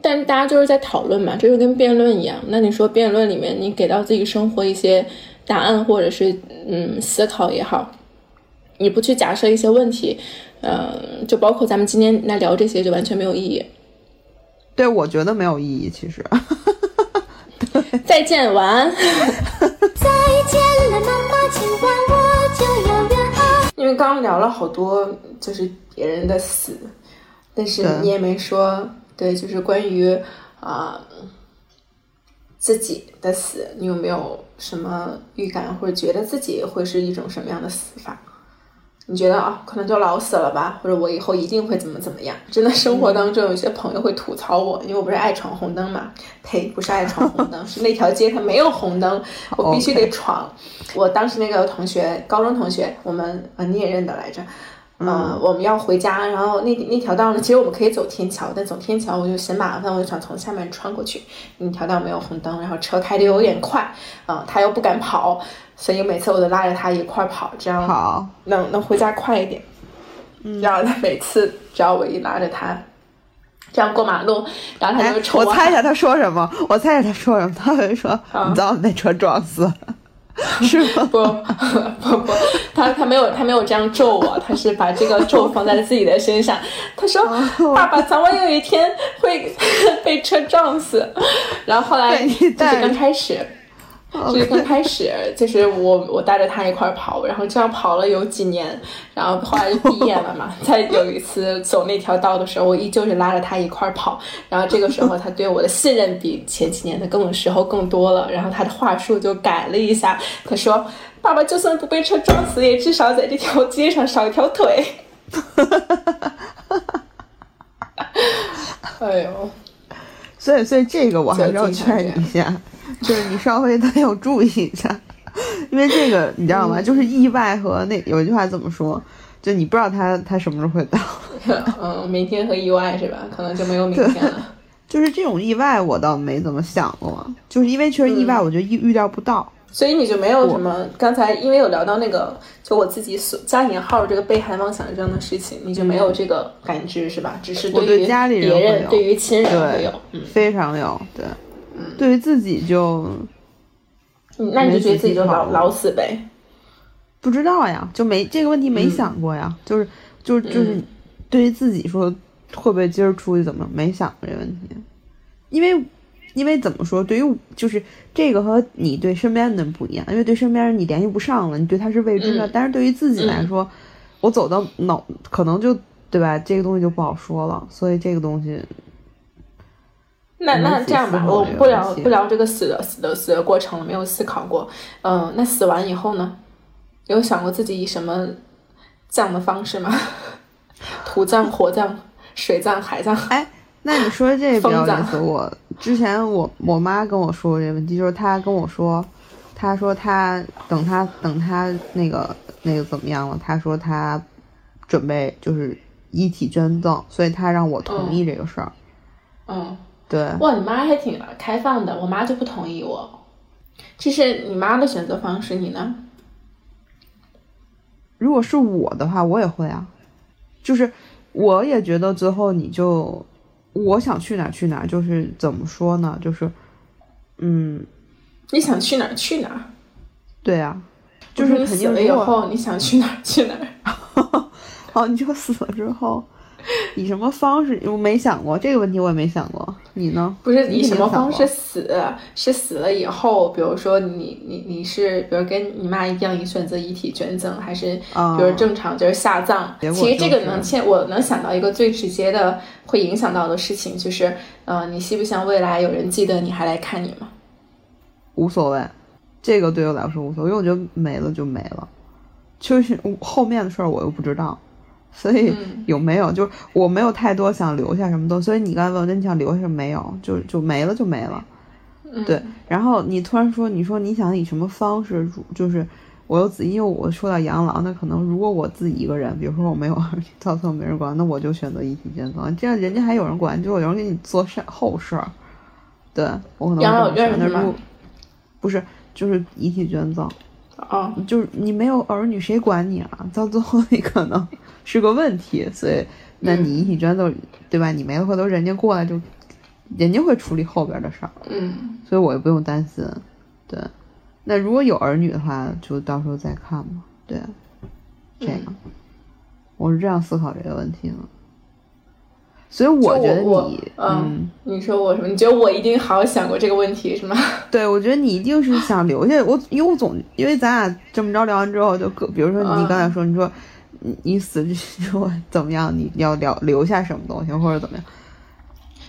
但是大家就是在讨论嘛，这就跟辩论一样。那你说辩论里面，你给到自己生活一些答案，或者是嗯思考也好，你不去假设一些问题，嗯、就包括咱们今天来聊这些，就完全没有意义。对，我觉得没有意义，其实。再见，晚安。再见了，妈妈，今晚。因为刚刚聊了好多，就是别人的死，但是你也没说，对，就是关于啊、自己的死，你有没有什么预感，或者觉得自己会是一种什么样的死法？你觉得啊，可能就老死了吧，或者我以后一定会怎么怎么样？真的，生活当中有些朋友会吐槽我，因为我不是爱闯红灯嘛。呸，不是爱闯红灯，是那条街它没有红灯，我必须得闯。我当时那个同学，高中同学，我们啊你也认得来着。呃，我们要回家，然后那那条道呢，其实我们可以走天桥，但走天桥我就嫌麻烦，我就想从下面穿过去。那条道没有红灯，然后车开的有点快，啊、他又不敢跑，所以每次我都拉着他一块儿跑，这样好，能能回家快一点。嗯然后他每次只要我一拉着他这样过马路，然后他哎就，冲我猜一下他说什么？我猜一下他说什么？他会说：“你早晚被车撞死。”是吗？不不不，他他没有他没有这样咒我，他是把这个咒放在了自己的身上。他说：“爸爸早晚有一天会 被车撞死。”然后后来就是刚开始。就是刚开始，就是我我带着他一块儿跑，然后这样跑了有几年，然后后来就毕业了嘛。在有一次走那条道的时候，我依旧是拉着他一块儿跑，然后这个时候他对我的信任比前几年的更时候更多了，然后他的话术就改了一下，他说：“爸爸就算不被车撞死，也至少在这条街上少一条腿。”哈哈哈哈哈哎呦，所以，所以这个我还是要劝你一下，就是你稍微得要注意一下，因为这个你知道吗？就是意外和那有一句话怎么说？就你不知道他他什么时候会到，嗯，明天和意外是吧？可能就没有明天了。就是这种意外我倒没怎么想过，就是因为确实意外，我觉得预预料不到。所以你就没有什么刚才因为有聊到那个，就我自己所加引号这个被害妄想症的事情，你就没有这个感知是吧？只是对于对家里人对于亲人会对有。嗯，非常有对，对于自己就嗯那你就觉得自己就老老死呗？不知道呀，就没这个问题没嗯。想过呀，就是就是就是对于自己说会不会今儿出去怎么没想过这问题，因为因为怎么说，对于就是这个和你对身边的人不一样，因为对身边人你联系不上了，你对他是未知的，嗯但是对于自己来说，我走到脑可能就对吧，这个东西就不好说了，所以这个东西那那这样吧，我不聊不聊这个死的死的死的过程了，没有思考过。嗯、那死完以后呢？有想过自己以什么葬的方式吗？土葬、火葬、水葬、海葬？哎，那你说这个比较疯子意思。我之前我我妈跟我说过这个问题，就是她跟我说，她说她等她等她那个那个怎么样了，她说她准备就是遗体捐赠，所以她让我同意这个事儿。嗯，对，哇，你妈还挺开放的，我妈就不同意我。这是你妈的选择方式，你呢？如果是我的话，我也会啊，就是我也觉得最后你就我想去哪儿去哪儿，就是怎么说呢，就是嗯，你想去哪儿去哪儿？对啊，就是肯你死了以后，你想去哪儿去哪儿？哦，你就死了之后，以什么方式？我没想过这个问题，我也没想过。你呢？不是以什么方式死？是死了以后，比如说你你你是，比如跟你妈一样，你选择遗体捐赠，还是啊比如正常就是下葬？其实这个能现我能想到一个最直接的会影响到的事情，就是呃，你希不希望未来有人记得你还来看你吗？无所谓，这个对我来说无所谓，因为我觉得没了就没了，就是后面的事儿我又不知道，所以嗯有没有就是我没有太多想留下什么东西，所以你刚才问我你想留下什么没有，就就没了就没了。嗯，对，然后你突然说，你说你想以什么方式，如就是我又自，因为我说到养老，那可能如果我自己一个人，比如说我没有儿女，到最后没人管，那我就选择遗体捐赠，这样人家还有人管，就有人给你做善后事儿。对我可能会养老院是吗不是，就是遗体捐赠，哦，就是你没有儿女，谁管你啊？到最后你可能是个问题，所以那你一体捐赠，对吧？你没了，回头人家过来就，人家会处理后边的事儿。嗯所以我也不用担心。对，那如果有儿女的话，就到时候再看嘛。对，这个、嗯我是这样思考这个问题的。所以我觉得你，嗯，你说我什么？你觉得我一定好好想过这个问题是吗？对我觉得你一定是想留下我，因为我总因为咱俩这么着聊完之后，就各比如说你嗯刚才说，你说你你死之后怎么样，你要留留下什么东西或者怎么样？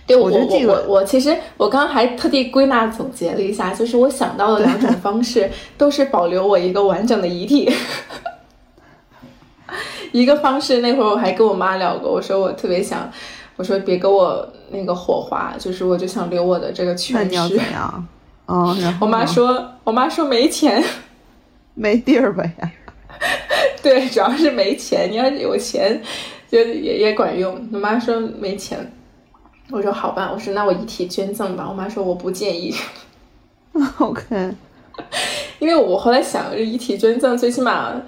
对我我我觉得这个我我其实我刚刚还特地归纳总结了一下，就是我想到的两种方式都是保留我一个完整的遗体。一个方式，那会儿我还跟我妈聊过，我说我特别想，我说别给我那个火化，就是我就想留我的这个那全你要尸怎。样？哦，我妈说，我妈说没钱，没地儿呗呀。对，主要是没钱。你要是有钱，就也也管用。我妈说没钱，我说好吧，我说那我遗体捐赠吧。我妈说我不建议。OK，因为我后来想，这遗体捐赠最起码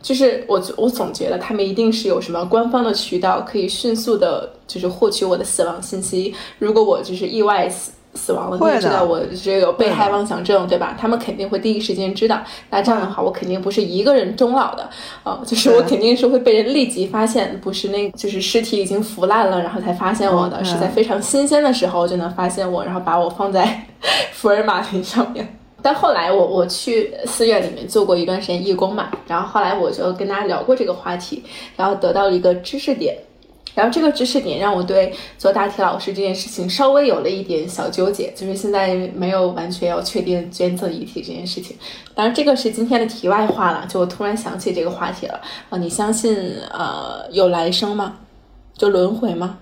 就是我我总觉得他们一定是有什么官方的渠道可以迅速的，就是获取我的死亡信息。如果我就是意外死死亡了，你知道我这个有被害妄想症，对吧？他们肯定会第一时间知道。那这样的话，我肯定不是一个人终老的，啊、就是我肯定是会被人立即发现，不是那就是尸体已经腐烂了，然后才发现我的，是在非常新鲜的时候就能发现我，然后把我放在福尔马林上面。但后来我我去寺院里面做过一段时间义工嘛，然后后来我就跟大家聊过这个话题，然后得到了一个知识点，然后这个知识点让我对做大体老师这件事情稍微有了一点小纠结，就是现在没有完全要确定捐赠遗体这件事情。当然，这个是今天的题外话了，就我突然想起这个话题了啊！你相信呃有来生吗？就轮回吗？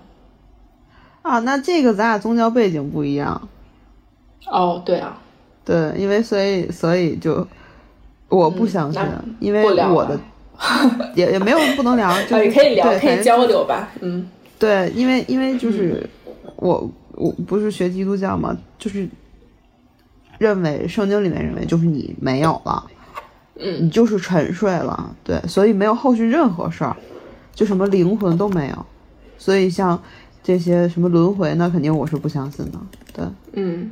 啊，那这个咱俩宗教背景不一样。哦，对啊，对，因为所以所以就我不相信，嗯因为我的了 也也没有不能聊，可以聊，可以交流吧，嗯。对，因为因为就是、我我不是学基督教嘛，就是认为圣经里面认为就是你没有了，嗯。你就是沉睡了，对，所以没有后续任何事儿，就什么灵魂都没有，所以像这些什么轮回，那肯定我是不相信的，对。嗯，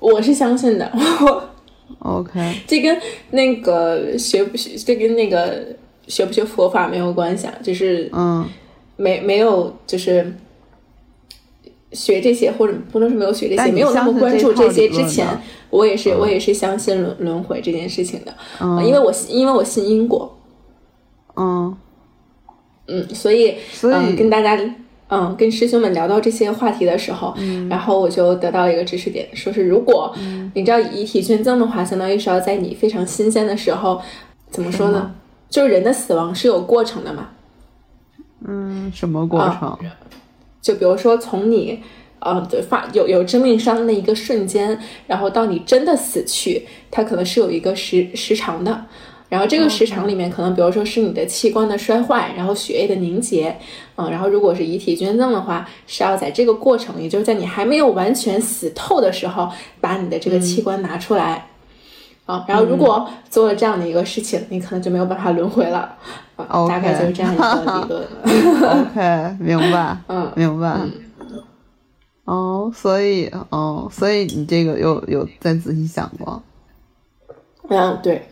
我是相信的。，OK，这跟那个学不学，这跟那个学不学佛法没有关系啊，就是嗯。没没有就是学这些，或者不能说没有学这些，没有那么关注这些之前，我也是我也是相信轮轮回这件事情的，嗯。因为我信因为我信因果，嗯，嗯，所以所以、嗯，跟大家嗯跟师兄们聊到这些话题的时候，嗯然后我就得到了一个知识点，说是如果你知道遗体捐赠的话，相当于是要在你非常新鲜的时候，怎么说呢？就是人的死亡是有过程的嘛，嗯什么过啊程？就比如说从你。呃，对，发有有致命伤的那一个瞬间，然后到你真的死去，它可能是有一个时时长的。然后这个时长里面，可能比如说是你的器官的衰坏，然后血液的凝结，嗯，然后如果是遗体捐赠的话，是要在这个过程，也就是在你还没有完全死透的时候，把你的这个器官拿出来。啊，然后如果做了这样的一个事情，你可能就没有办法轮回了。啊，OK 大概就是这样一个 理论。OK，明白，嗯明白。哦，所以，哦，所以你这个有有再仔细想过？嗯，对，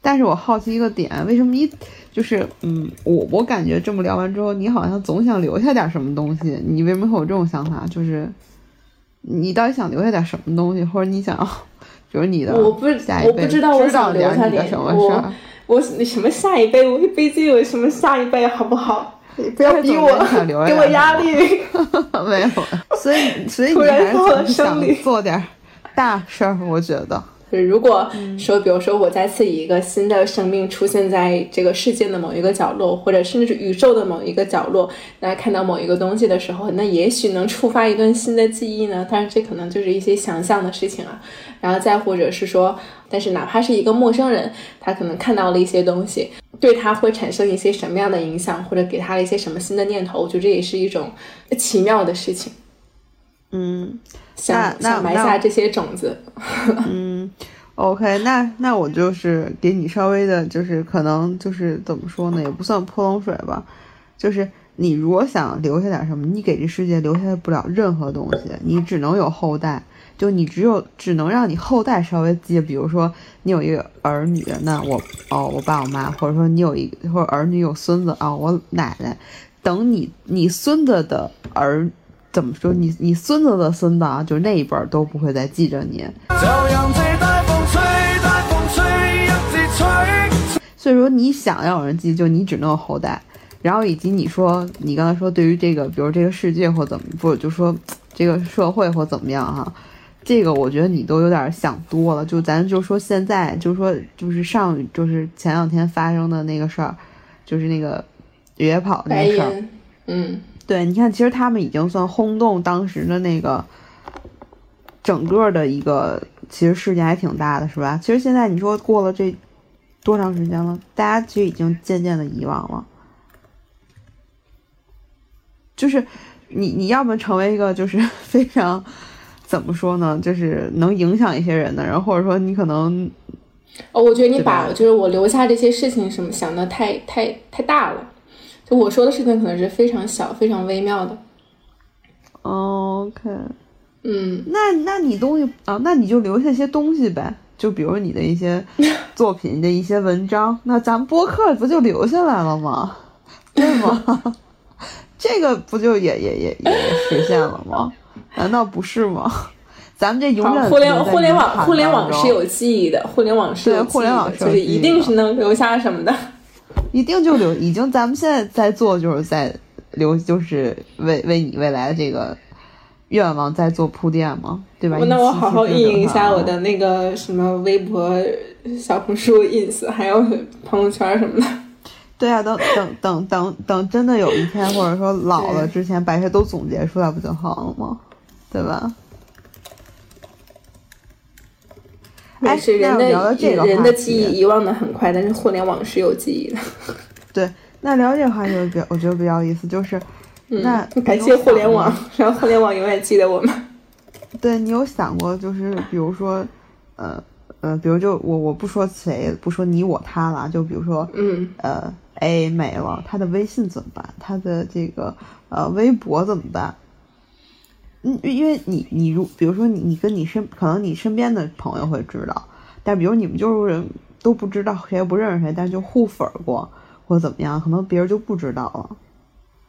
但是我好奇一个点，为什么你就是嗯，我我感觉这么聊完之后，你好像总想留下点什么东西，你为什么会有这种想法？就是你到底想留下点什么东西，或者你想要，比 如你的我不下一辈我不知道我知道想留下你的什么事我儿。我你什么下一辈？我毕竟有什么下一辈，好不好？你不要逼我给我压力。没有，所以所以突你还是然到了想做点大事儿，我觉得。就是如果说，比如说我再次以一个新的生命出现在这个世界的某一个角落，或者甚至是宇宙的某一个角落，那看到某一个东西的时候，那也许能触发一段新的记忆呢。但是这可能就是一些想象的事情啊。然后再或者是说，但是哪怕是一个陌生人，他可能看到了一些东西，对他会产生一些什么样的影响，或者给他了一些什么新的念头，我觉得这也是一种奇妙的事情。嗯，想想埋下这些种子。OK，那那我就是给你稍微的，就是可能就是怎么说呢，也不算泼冷水吧，就是你如果想留下点什么，你给这世界留下不了任何东西，你只能有后代，就你只有只能让你后代稍微记，比如说你有一个儿女，那我哦我爸我妈，或者说你有一或者儿女有孙子啊、我奶奶，等你你孙子的儿。怎么说？你你孙子的孙子啊，就是那一辈儿都不会再记着你，所以说你想要有人记，就你只能有后代。然后以及你说你刚才说对于这个，比如这个世界或怎么，不就说这个社会或怎么样哈，这个我觉得你都有点想多了。就咱就说现在，就说就是上就是前两天发生的那个事儿，就是那个越野跑那个事儿。嗯，对，你看，其实他们已经算轰动当时的那个整个的一个，其实事件还挺大的，是吧？其实现在你说过了這多长时间了，大家其实已经渐渐的遗忘了。就是你你要么成为一个就是 非常怎么说呢，就是能影响一些人的人，或者说你可能哦，我觉得你把就是我留下这些事情什么想的太太太大了，就我说的事情可能是非常小、非常微妙的。OK。嗯，那那你东西啊，那你就留下些东西呗，就比如你的一些作品的一些文章，那咱们播客不就留下来了吗？对吗？这个不就也也也也实现了吗？难道不是吗？咱们这永，远互联互联网互联网是有记忆的，互联网是有对互联网是一定是能留下什么的。一定就留，已经咱们现在在做，就是在留，就是为为你未来的这个愿望在做铺垫嘛，对吧？那我好好运营一下我的那个什么微博、小红书、ins，还有朋友圈什么的。对啊，等等等等等，真的有一天，或者说老了之前，把这些都总结出来，不就好了吗？对吧？哎是人那聊到的这个人的记忆遗忘的很快，但是互联网是有记忆的。对，那聊这个话题，比较我觉得比较有意思，就是，那嗯感谢互联网，让互联网永远记得我们。对你有想过，就是比如说，呃呃，比如就我我不说谁，不说你我他了，就比如说，嗯，呃，A 没了，他的微信怎么办？他的这个呃微博怎么办？嗯，因为你你如比如说你你跟你身可能你身边的朋友会知道，但比如你们就是都不知道谁也不认识谁，但是就互粉儿过或者怎么样，可能别人就不知道了。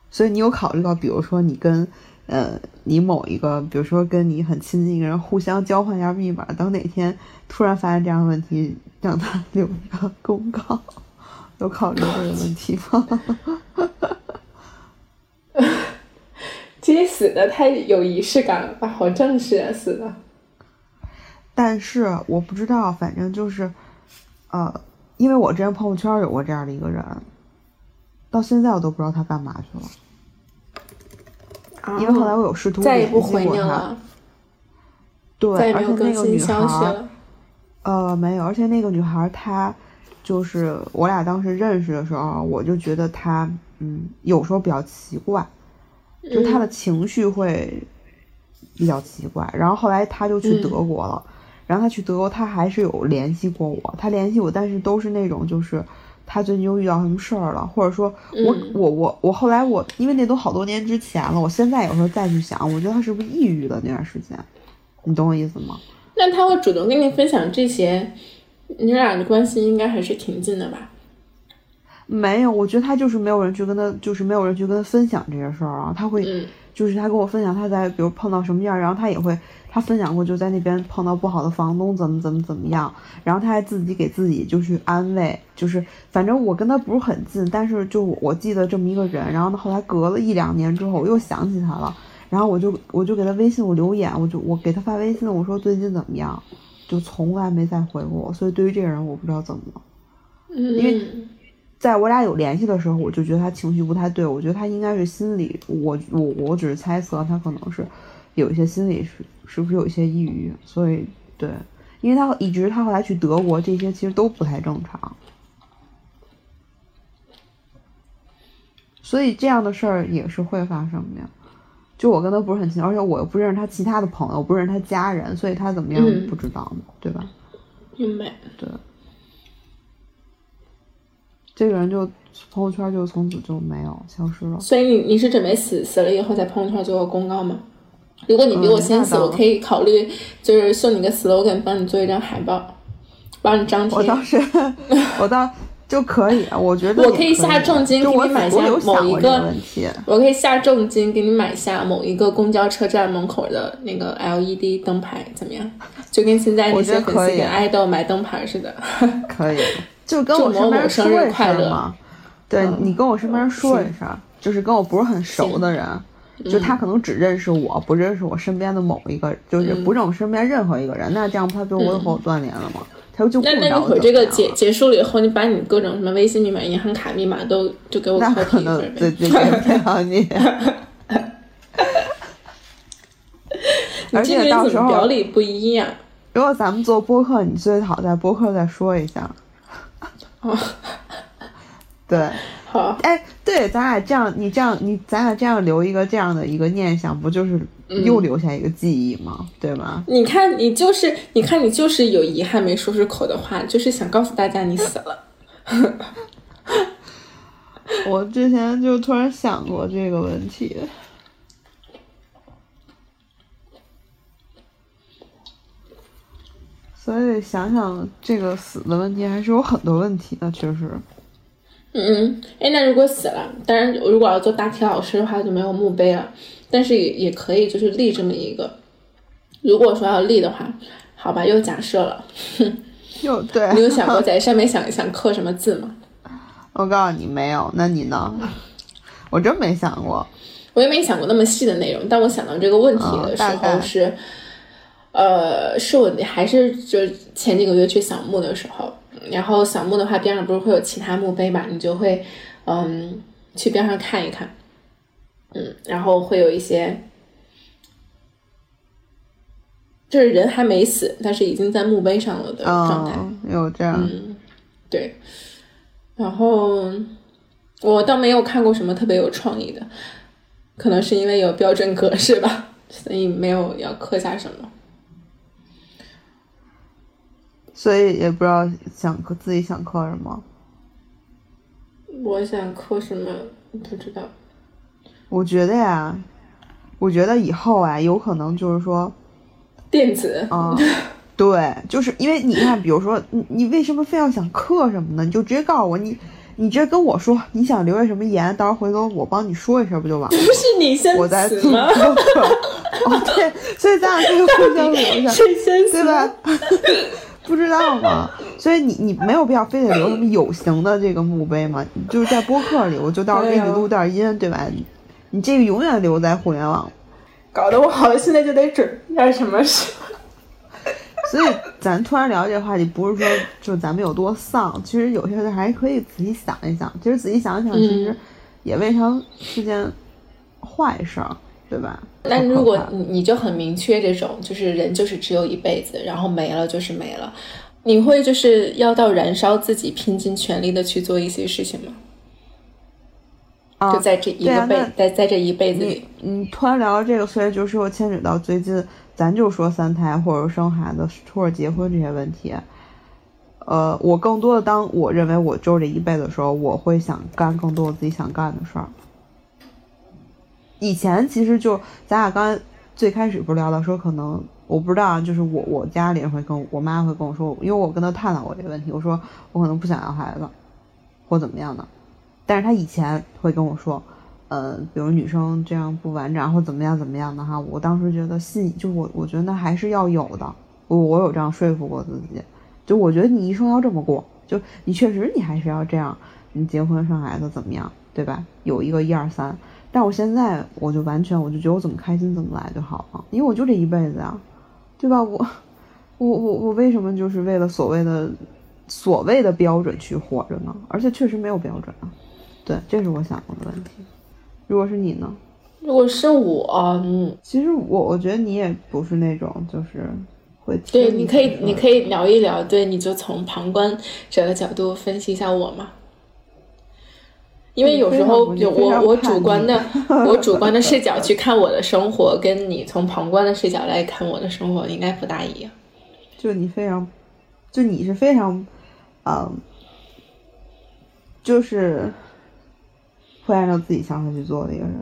所以你有考虑到，比如说你跟呃你某一个，比如说跟你很亲近一个人互相交换一下密码，等哪天突然发现这样的问题，让他留一个公告，有考虑这个问题吗？这些死的太有仪式感了吧，好正式啊，死的。但是我不知道，反正就是，呃，因为我之前朋友圈有过这样的一个人，到现在我都不知道他干嘛去了。因为后来我有试图再也联不回系过他，对，而且那个女孩儿，呃，没有，而且那个女孩儿她就是我俩当时认识的时候，我就觉得她，嗯，有时候比较奇怪，就她的情绪会比较奇怪。然后后来她就去嗯德国了，然后她去德国，她还是有联系过我，她联系我，但是都是那种就是。她最近又遇到什么事儿了，或者说我、嗯我我我后来我因为那都好多年之前了，我现在有时候再去想，我觉得他是不是抑郁的那段时间，你懂我意思吗？那他会主动跟你分享这些，你们俩的关系应该还是挺近的吧？没有，我觉得他就是没有人去跟他，就是没有人去跟他分享这些事儿啊。他会，嗯就是他跟我分享他在比如碰到什么样，然后他也会，他分享过就在那边碰到不好的房东怎么怎么怎么样，然后他还自己给自己就是安慰，就是反正我跟他不是很近，但是就我我记得这么一个人，然后呢后来隔了一两年之后我又想起他了，然后我就我就给他微信我留言，我就我给他发微信我说最近怎么样，就从来没再回过我，所以对于这个人我不知道怎么了。嗯，因为在我俩有联系的时候，我就觉得他情绪不太对，我觉得他应该是心理，我我我只是猜测他可能是有一些心理是是不是有一些抑郁，所以对，因为他一直他后来去德国，这些其实都不太正常，所以这样的事儿也是会发生的呀。就我跟他不是很亲，而且我又不认识他其他的朋友，我不认识他家人，所以他怎么样嗯不知道呢，对吧？明白。对，这个人就朋友圈就从此就没有消失了。所以你你是准备死死了以后在朋友圈做个公告吗？如果你比我先死，嗯我可以考虑就是送你个 slogan，帮你做一张海报，帮你张贴。我倒是，我倒就可以，我觉得我可以下重金给你买下某一个我可以下重金给你买下某一个公交车站门口的那个 LED 灯牌，怎么样？就跟现在那些粉丝给爱豆买灯牌似的。可以，就跟我身边人说一声嘛。对嗯你跟我身边人说一声，就是跟我不是很熟的人，就他可能只认识我，不认识我身边的某一个，就是不认我身边任何一个人。那这样他就会和我断联了嘛？他就不那那一会儿这个结结束了以后，你把你各种什么微信密码、银行卡密码都就给我那 copy 可能一份对呗。对给不了你。而且到时候表里不一样、如果咱们做播客，你最好在播客再说一下。哦，对，好，哎，对，咱俩这样，你这样，你咱俩这样留一个这样的一个念想，不就是又留下一个记忆吗？对吧？你看你就是，你看你就是有遗憾没说出口的话，就是想告诉大家你死了。我之前就突然想过这个问题。所以想想这个死的问题，还是有很多问题的，确实。嗯，哎，那如果死了，当然如果要做大体老师的话就没有墓碑了，但是也也可以就是立这么一个。如果说要立的话，好吧，又假设了，又对，你有想过 在上面想想刻什么字吗？我告诉你没有，那你呢？我真没想过。我也没想过那么细的内容，但我想到这个问题的时候是，呃，是我还是就前几个月去扫墓的时候，然后扫墓的话边上不是会有其他墓碑嘛，你就会嗯去边上看一看，嗯，然后会有一些。就是人还没死，但是已经在墓碑上了的状态。嗯，有这样。嗯，对。然后我倒没有看过什么特别有创意的，可能是因为有标准格式吧，所以没有要刻下什么。所以也不知道想刻自己想刻什么。我想刻什么不知道。我觉得呀，我觉得以后啊，有可能就是说，电子，嗯，对，就是因为你看，比如说你你为什么非要想刻什么呢？你就直接告诉我，你你直接跟我说你想留下什么言，到时候回头我帮你说一声不就完了？不是你先我在。哦，对，所以咱俩可以互相留下，谁先死？对吧？不知道吗？所以你你没有必要非得留什么有形的这个墓碑嘛？就是在播客里，我就到时候给你录段音，对吧？你你这个永远留在互联网。搞得我好像现在就得准备点什么事。所以咱突然聊这个话题，不是说就咱们有多丧，其实有些事还可以仔细想一想。其实仔细想一想，其实也未尝是件坏事儿，对吧？那如果你你就很明确这种，就是人就是只有一辈子，然后没了就是没了，你会就是要到燃烧自己，拼尽全力的去做一些事情吗？啊就在这一个辈，那在在这一辈子里，你突然聊到这个，所以就是又牵扯到最近，咱就说三胎或者生孩子或者结婚这些问题。呃，我更多的当我认为我就是这一辈子的时候，我会想干更多我自己想干的事儿。以前其实就咱俩刚最开始不是聊到说，可能我不知道，就是我我家里人会跟我妈会跟我说，因为我跟她探讨过这个问题，我说我可能不想要孩子，或怎么样的，但是她以前会跟我说，呃，比如女生这样不完整或怎么样怎么样的哈，我当时觉得信，就我我觉得那还是要有的，我我有这样说服过自己，就我觉得你一生要这么过，就你确实你还是要这样，你结婚生孩子怎么样，对吧？有一个一二三，但我现在我就完全我就觉得我怎么开心怎么来就好了，因为我就这一辈子啊。对吧？我，我我我为什么就是为了所谓的所谓的标准去活着呢？而且确实没有标准啊。对，这是我想过的问题。如果是你呢？如果是我，嗯，其实我我觉得你也不是那种就是会对，你可以你可以聊一聊，对，你就从旁观者的角度分析一下我嘛。因为有时候有我我主观的 我主观的视角去看我的生活，跟你从旁观的视角来看我的生活应该不大一样。就你非常，就你是非常，嗯，就是会按照自己想法去做的一个人，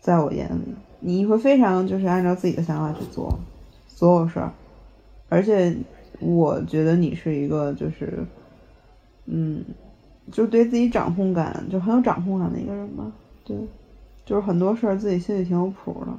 在我眼里，你会非常就是按照自己的想法去做所有事儿，而且我觉得你是一个就是。嗯，就对自己掌控感就很有掌控感的一个人吧。对，就是很多事儿自己心里挺有谱的，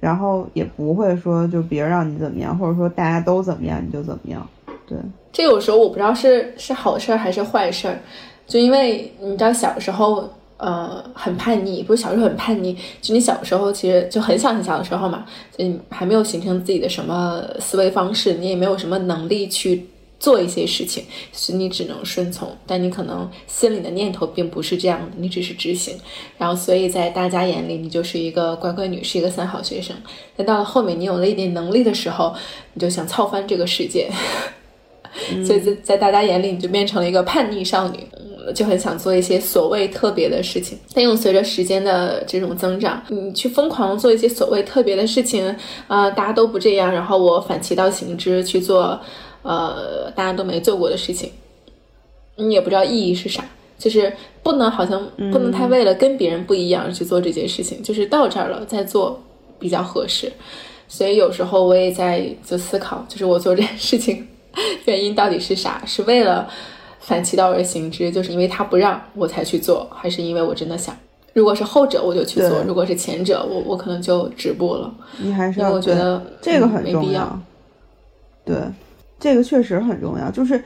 然后也不会说就别人让你怎么样，或者说大家都怎么样你就怎么样。对，这有时候我不知道是是好事儿还是坏事儿，就因为你知道小时候呃很叛逆，不是小时候很叛逆，就你小时候其实就很小很小的时候嘛，就你还没有形成自己的什么思维方式，你也没有什么能力去。做一些事情，所以你只能顺从，但你可能心里的念头并不是这样的，你只是执行，然后所以在大家眼里你就是一个乖乖女，是一个三好学生。但到了后面你有了一点能力的时候，你就想操翻这个世界，所以在在大家眼里你就变成了一个叛逆少女，就很想做一些所谓特别的事情。但又随着时间的这种增长，你去疯狂做一些所谓特别的事情，啊，大家都不这样，然后我反其道行之去做。呃，大家都没做过的事情，你也不知道意义是啥，就是不能好像不能太为了跟别人不一样去做这件事情，就是到这儿了再做比较合适。所以有时候我也在就思考，就是我做这件事情原因到底是啥？是为了反其道而行之，就是因为他不让我才去做，还是因为我真的想？如果是后者，我就去做；如果是前者，我我可能就止步了。你还是因为我觉得这个很重要。对。这个确实很重要，就是，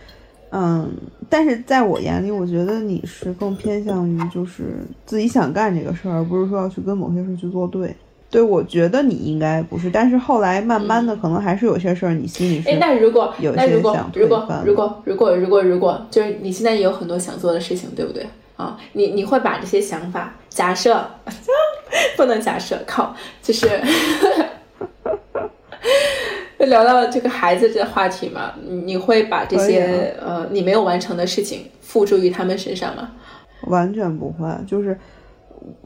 嗯，但是在我眼里，我觉得你是更偏向于就是自己想干这个事儿，而不是说要去跟某些事去作对。对，我觉得你应该不是，但是后来慢慢的，可能还是有些事儿你心里是。哎，那如果有些想如果如果如果如果如果就是你现在也有很多想做的事情，对不对？啊，你你会把这些想法假设 不能假设，靠，就是。就聊到这个孩子这话题嘛，你会把这些呃你没有完成的事情付诸于他们身上吗？完全不会，就是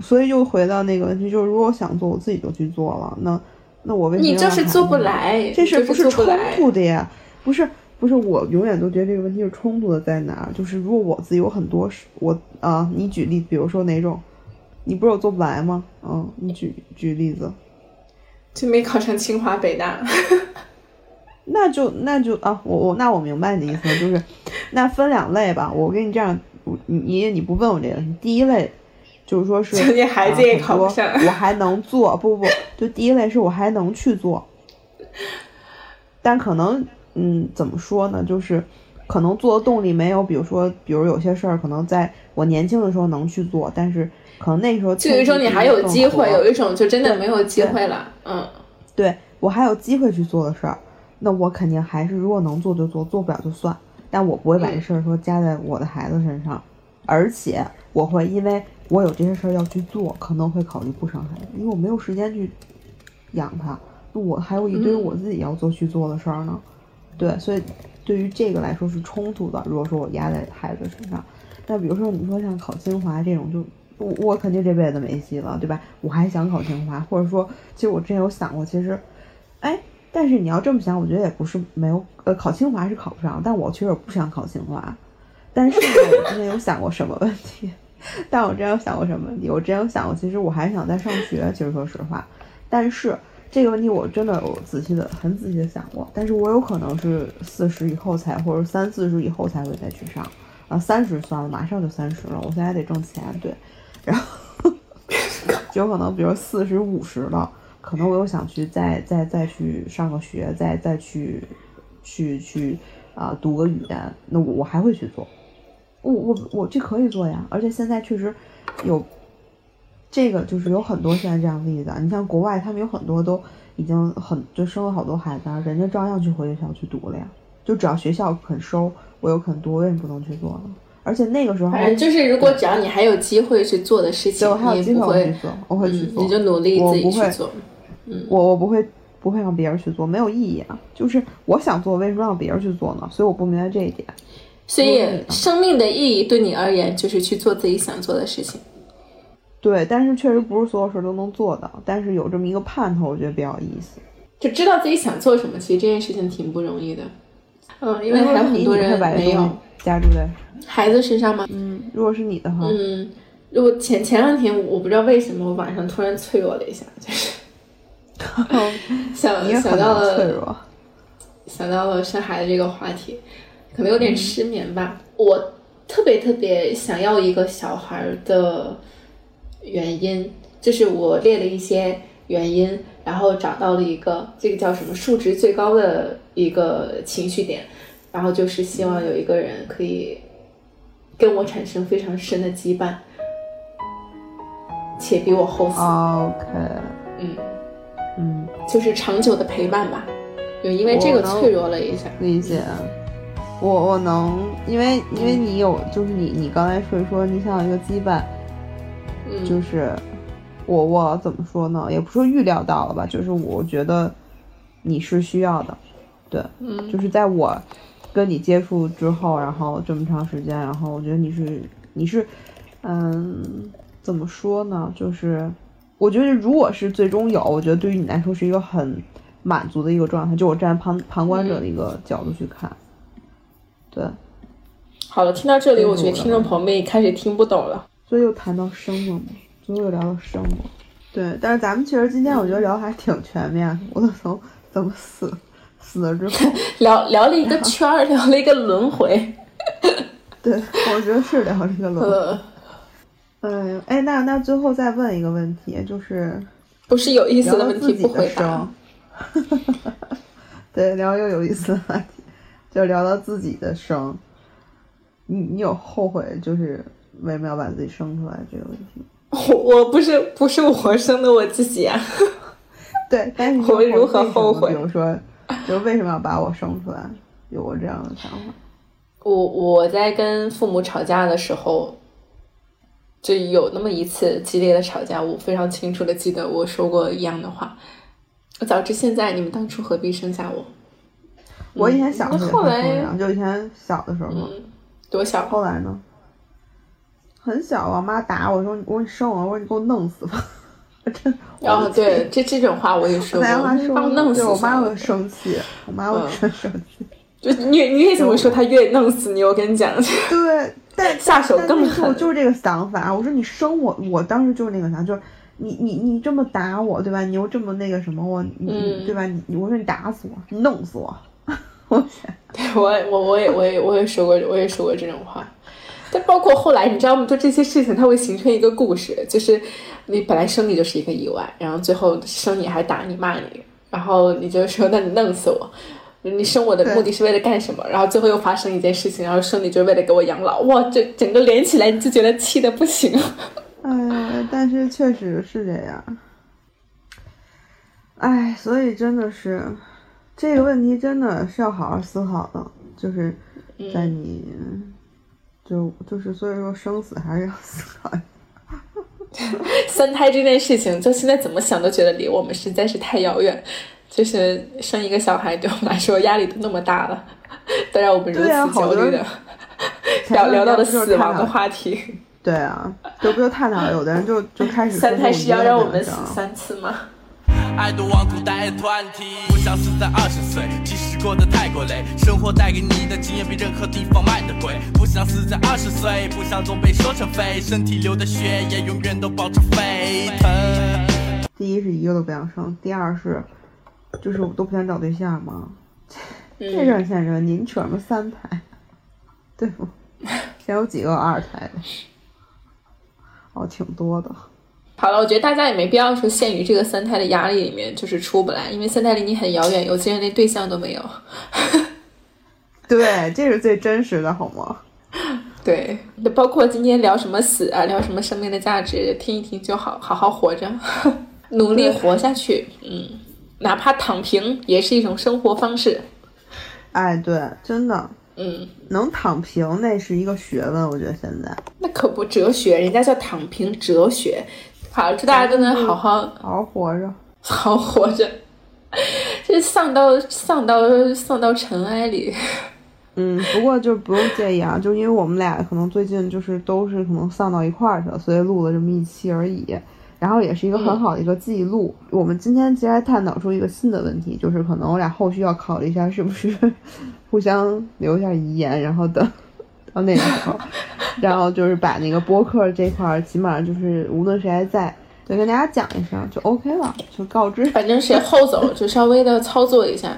所以又回到那个问题，就是如果我想做，我自己就去做了。那那我为什么你就是做不来？这事不是冲突的呀？不是不是，我永远都觉得这个问题是冲突的在哪？就是如果我自己有很多事，我啊，你举例，比如说哪种？你不是我做不来吗？嗯，你举举例子。就没考上清华北大，那就那就啊，我我那我明白你的意思了，就是那分两类吧。我给你这样，你你你不问我这个，第一类就是说是你孩子也考不上，我还能做，不不不，就第一类是我还能去做，但可能嗯怎么说呢，就是可能做的动力没有，比如说比如有些事儿可能在我年轻的时候能去做，但是。可能那时候就有一种你还有机会，有一种就真的没有机会了。嗯，对我还有机会去做的事儿，那我肯定还是如果能做就做，做不了就算。但我不会把这事儿说加在我的孩子身上，而且我会因为我有这些事儿要去做，可能会考虑不生孩子，因为我没有时间去养他。我还有一堆我自己要做去做的事儿呢。对，所以对于这个来说是冲突的。如果说我压在孩子身上，但比如说你说像考清华这种就。我我肯定这辈子没戏了，对吧？我还想考清华，或者说，其实我之前有想过，其实，哎，但是你要这么想，我觉得也不是没有，呃，考清华是考不上，但我确实不想考清华。但是呢，我之前有想过什么问题？但我之前有想过什么问题？我之前有想过，其实我还想再上学。其实说实话，但是这个问题我真的有仔细的、很仔细的想过。但是我有可能是四十以后才，或者三四十以后才会再去上。三十算了，马上就三十了，我现在还得挣钱。对，然后有可能比如四十五十了，可能我又想去再再再去上个学，再再去去去啊、读个语言，那我我还会去做。我我我这可以做呀，而且现在确实有这个，就是有很多现在这样的例子啊。你像国外，他们有很多都已经很就生了好多孩子啊，人家照样去回学校去读了呀。就只要学校肯收，我有肯读，为什么不能去做呢？而且那个时候，反正就是，如果只要你还有机会去做的事情对我，还你有机会去做，我会去嗯，做，你就努力自己去做。嗯我我不会不会让别人去做，没有意义啊。就是我想做，为什么让别人去做呢？所以我不明白这一点。所以嗯，生命的意义对你而言就是去做自己想做的事情。对，但是确实不是所有事儿都能做到，但是有这么一个盼头，我觉得比较有意思。就知道自己想做什么，其实这件事情挺不容易的。嗯，因为还有很多人没有加注在孩子身上吗？嗯，如果是你的话，嗯，如果前前两天我不知道为什么我晚上突然脆弱了一下，就是 想想到了脆弱。想到了生孩子这个话题，可能有点失眠吧。我特别特别想要一个小孩的原因，就是我列了一些原因，然后找到了一个这个叫什么数值最高的一个情绪点，然后就是希望有一个人可以跟我产生非常深的羁绊，且比我厚死。OK，嗯，嗯，就是长久的陪伴吧。就因为这个脆弱了一下。理解。我我能，因为因为你有，就是你你刚才说说你想要一个羁绊，嗯，就是我我怎么说呢？也不说预料到了吧，就是我觉得你是需要的，对，嗯就是在我跟你接触之后，然后这么长时间，然后我觉得你是你是，嗯，怎么说呢？就是我觉得如果是最终有，我觉得对于你来说是一个很满足的一个状态，就我站旁旁观者的一个角度去看，对，好了，听到这里，我觉得听众朋友们也开始听不懂了。所以又谈到生了嘛，又聊到生了。对，但是咱们其实今天我觉得聊得还挺全面的，我都从怎么死死了之后，聊聊了一个圈儿，聊了一个轮回。对我觉得是聊了一个轮回。呃，嗯，哎，那那最后再问一个问题，就是不是有意思的问题不回答生。对，聊一个有意思的话题，就聊到自己的生。你你有后悔就是为什么要把自己生出来这个问题吗？我 我不是不是我生的我自己啊。对，但是你我如何后悔比如说，就为什么要把我生出来？有过这样的想法？我我在跟父母吵架的时候，就有那么一次激烈的吵架，我非常清楚的记得我说过一样的话：早知现在，你们当初何必生下我？我以前小时候也后会这来样，就以前小的时候嘛。嗯，多小？后来呢？很小，我妈打我说：“我说你生我，我说你给我弄死吧。”我真，然后对这这种话我也说过，把我弄死我妈会生气，我妈会嗯真生气。就你越你越怎么说，他越弄死你。我跟你讲，对，但 下手更狠就是这个想法。我说你生我，我当时就是那个想法，就是你你你这么打我，对吧？你又这么那个什么我，你、嗯对吧？你我说你打死我，你弄死我，我天，对我我我也我也我也说过我也说过这种话。但包括后来，你知道吗？就这些事情，它会形成一个故事，就是你本来生你就是一个意外，然后最后生你还打你骂你，然后你就说那你弄死我，你生我的目的是为了干什么？然后最后又发生一件事情，然后生你就是为了给我养老，哇，这整个连起来你就觉得气的不行。哎呀，但是确实是这样。哎，所以真的是这个问题，真的是要好好思考的，就是在你、就就是所以说生死还是要 思考一下。三胎这件事情，就现在怎么想都觉得离我们实在是太遥远。就是生一个小孩对我们来说压力都那么大了，都让我们如此对啊好多人焦虑的聊聊到了死亡的话题。对啊，就不就探讨，有的人就就开始三胎是要让我们死三次吗？爱的妄图带团体，不想死在二十岁，过得太过累，生活带给你的经验比任何地方卖的贵。不想死在二十岁，不想总被说成废，身体流的血液永远都保持沸腾。第一是一个都不想生，第二是就是我都不想找对象嘛。这事儿先生，您扯什么三胎？对不？现在有几个二胎的？哦，挺多的。好了，我觉得大家也没必要说陷于这个三胎的压力里面，就是出不来，因为三胎离你很遥远，有些人连对象都没有。对，这是最真实的，好吗？对，包括今天聊什么死啊，聊什么生命的价值，听一听就好，好好活着，努力活下去。嗯，哪怕躺平也是一种生活方式。哎，对，真的，嗯，能躺平那是一个学问，我觉得现在那可不哲学，人家叫躺平哲学。好，祝大家都能好好好好活着。好活着，这丧到丧到丧到尘埃里。嗯，不过就不用介意啊，就因为我们俩可能最近就是都是可能丧到一块儿去了，所以录了这么一期而已。然后也是一个很好的一个记录。我们今天其实还探讨出一个新的问题，就是可能我俩后续要考虑一下，是不是 互相留一下遗言，然后等到那个时候，然后就是把那个播客这块儿，起码就是无论谁还在，就跟大家讲一声就 OK 了，就告知。反正谁后走就稍微的操作一下。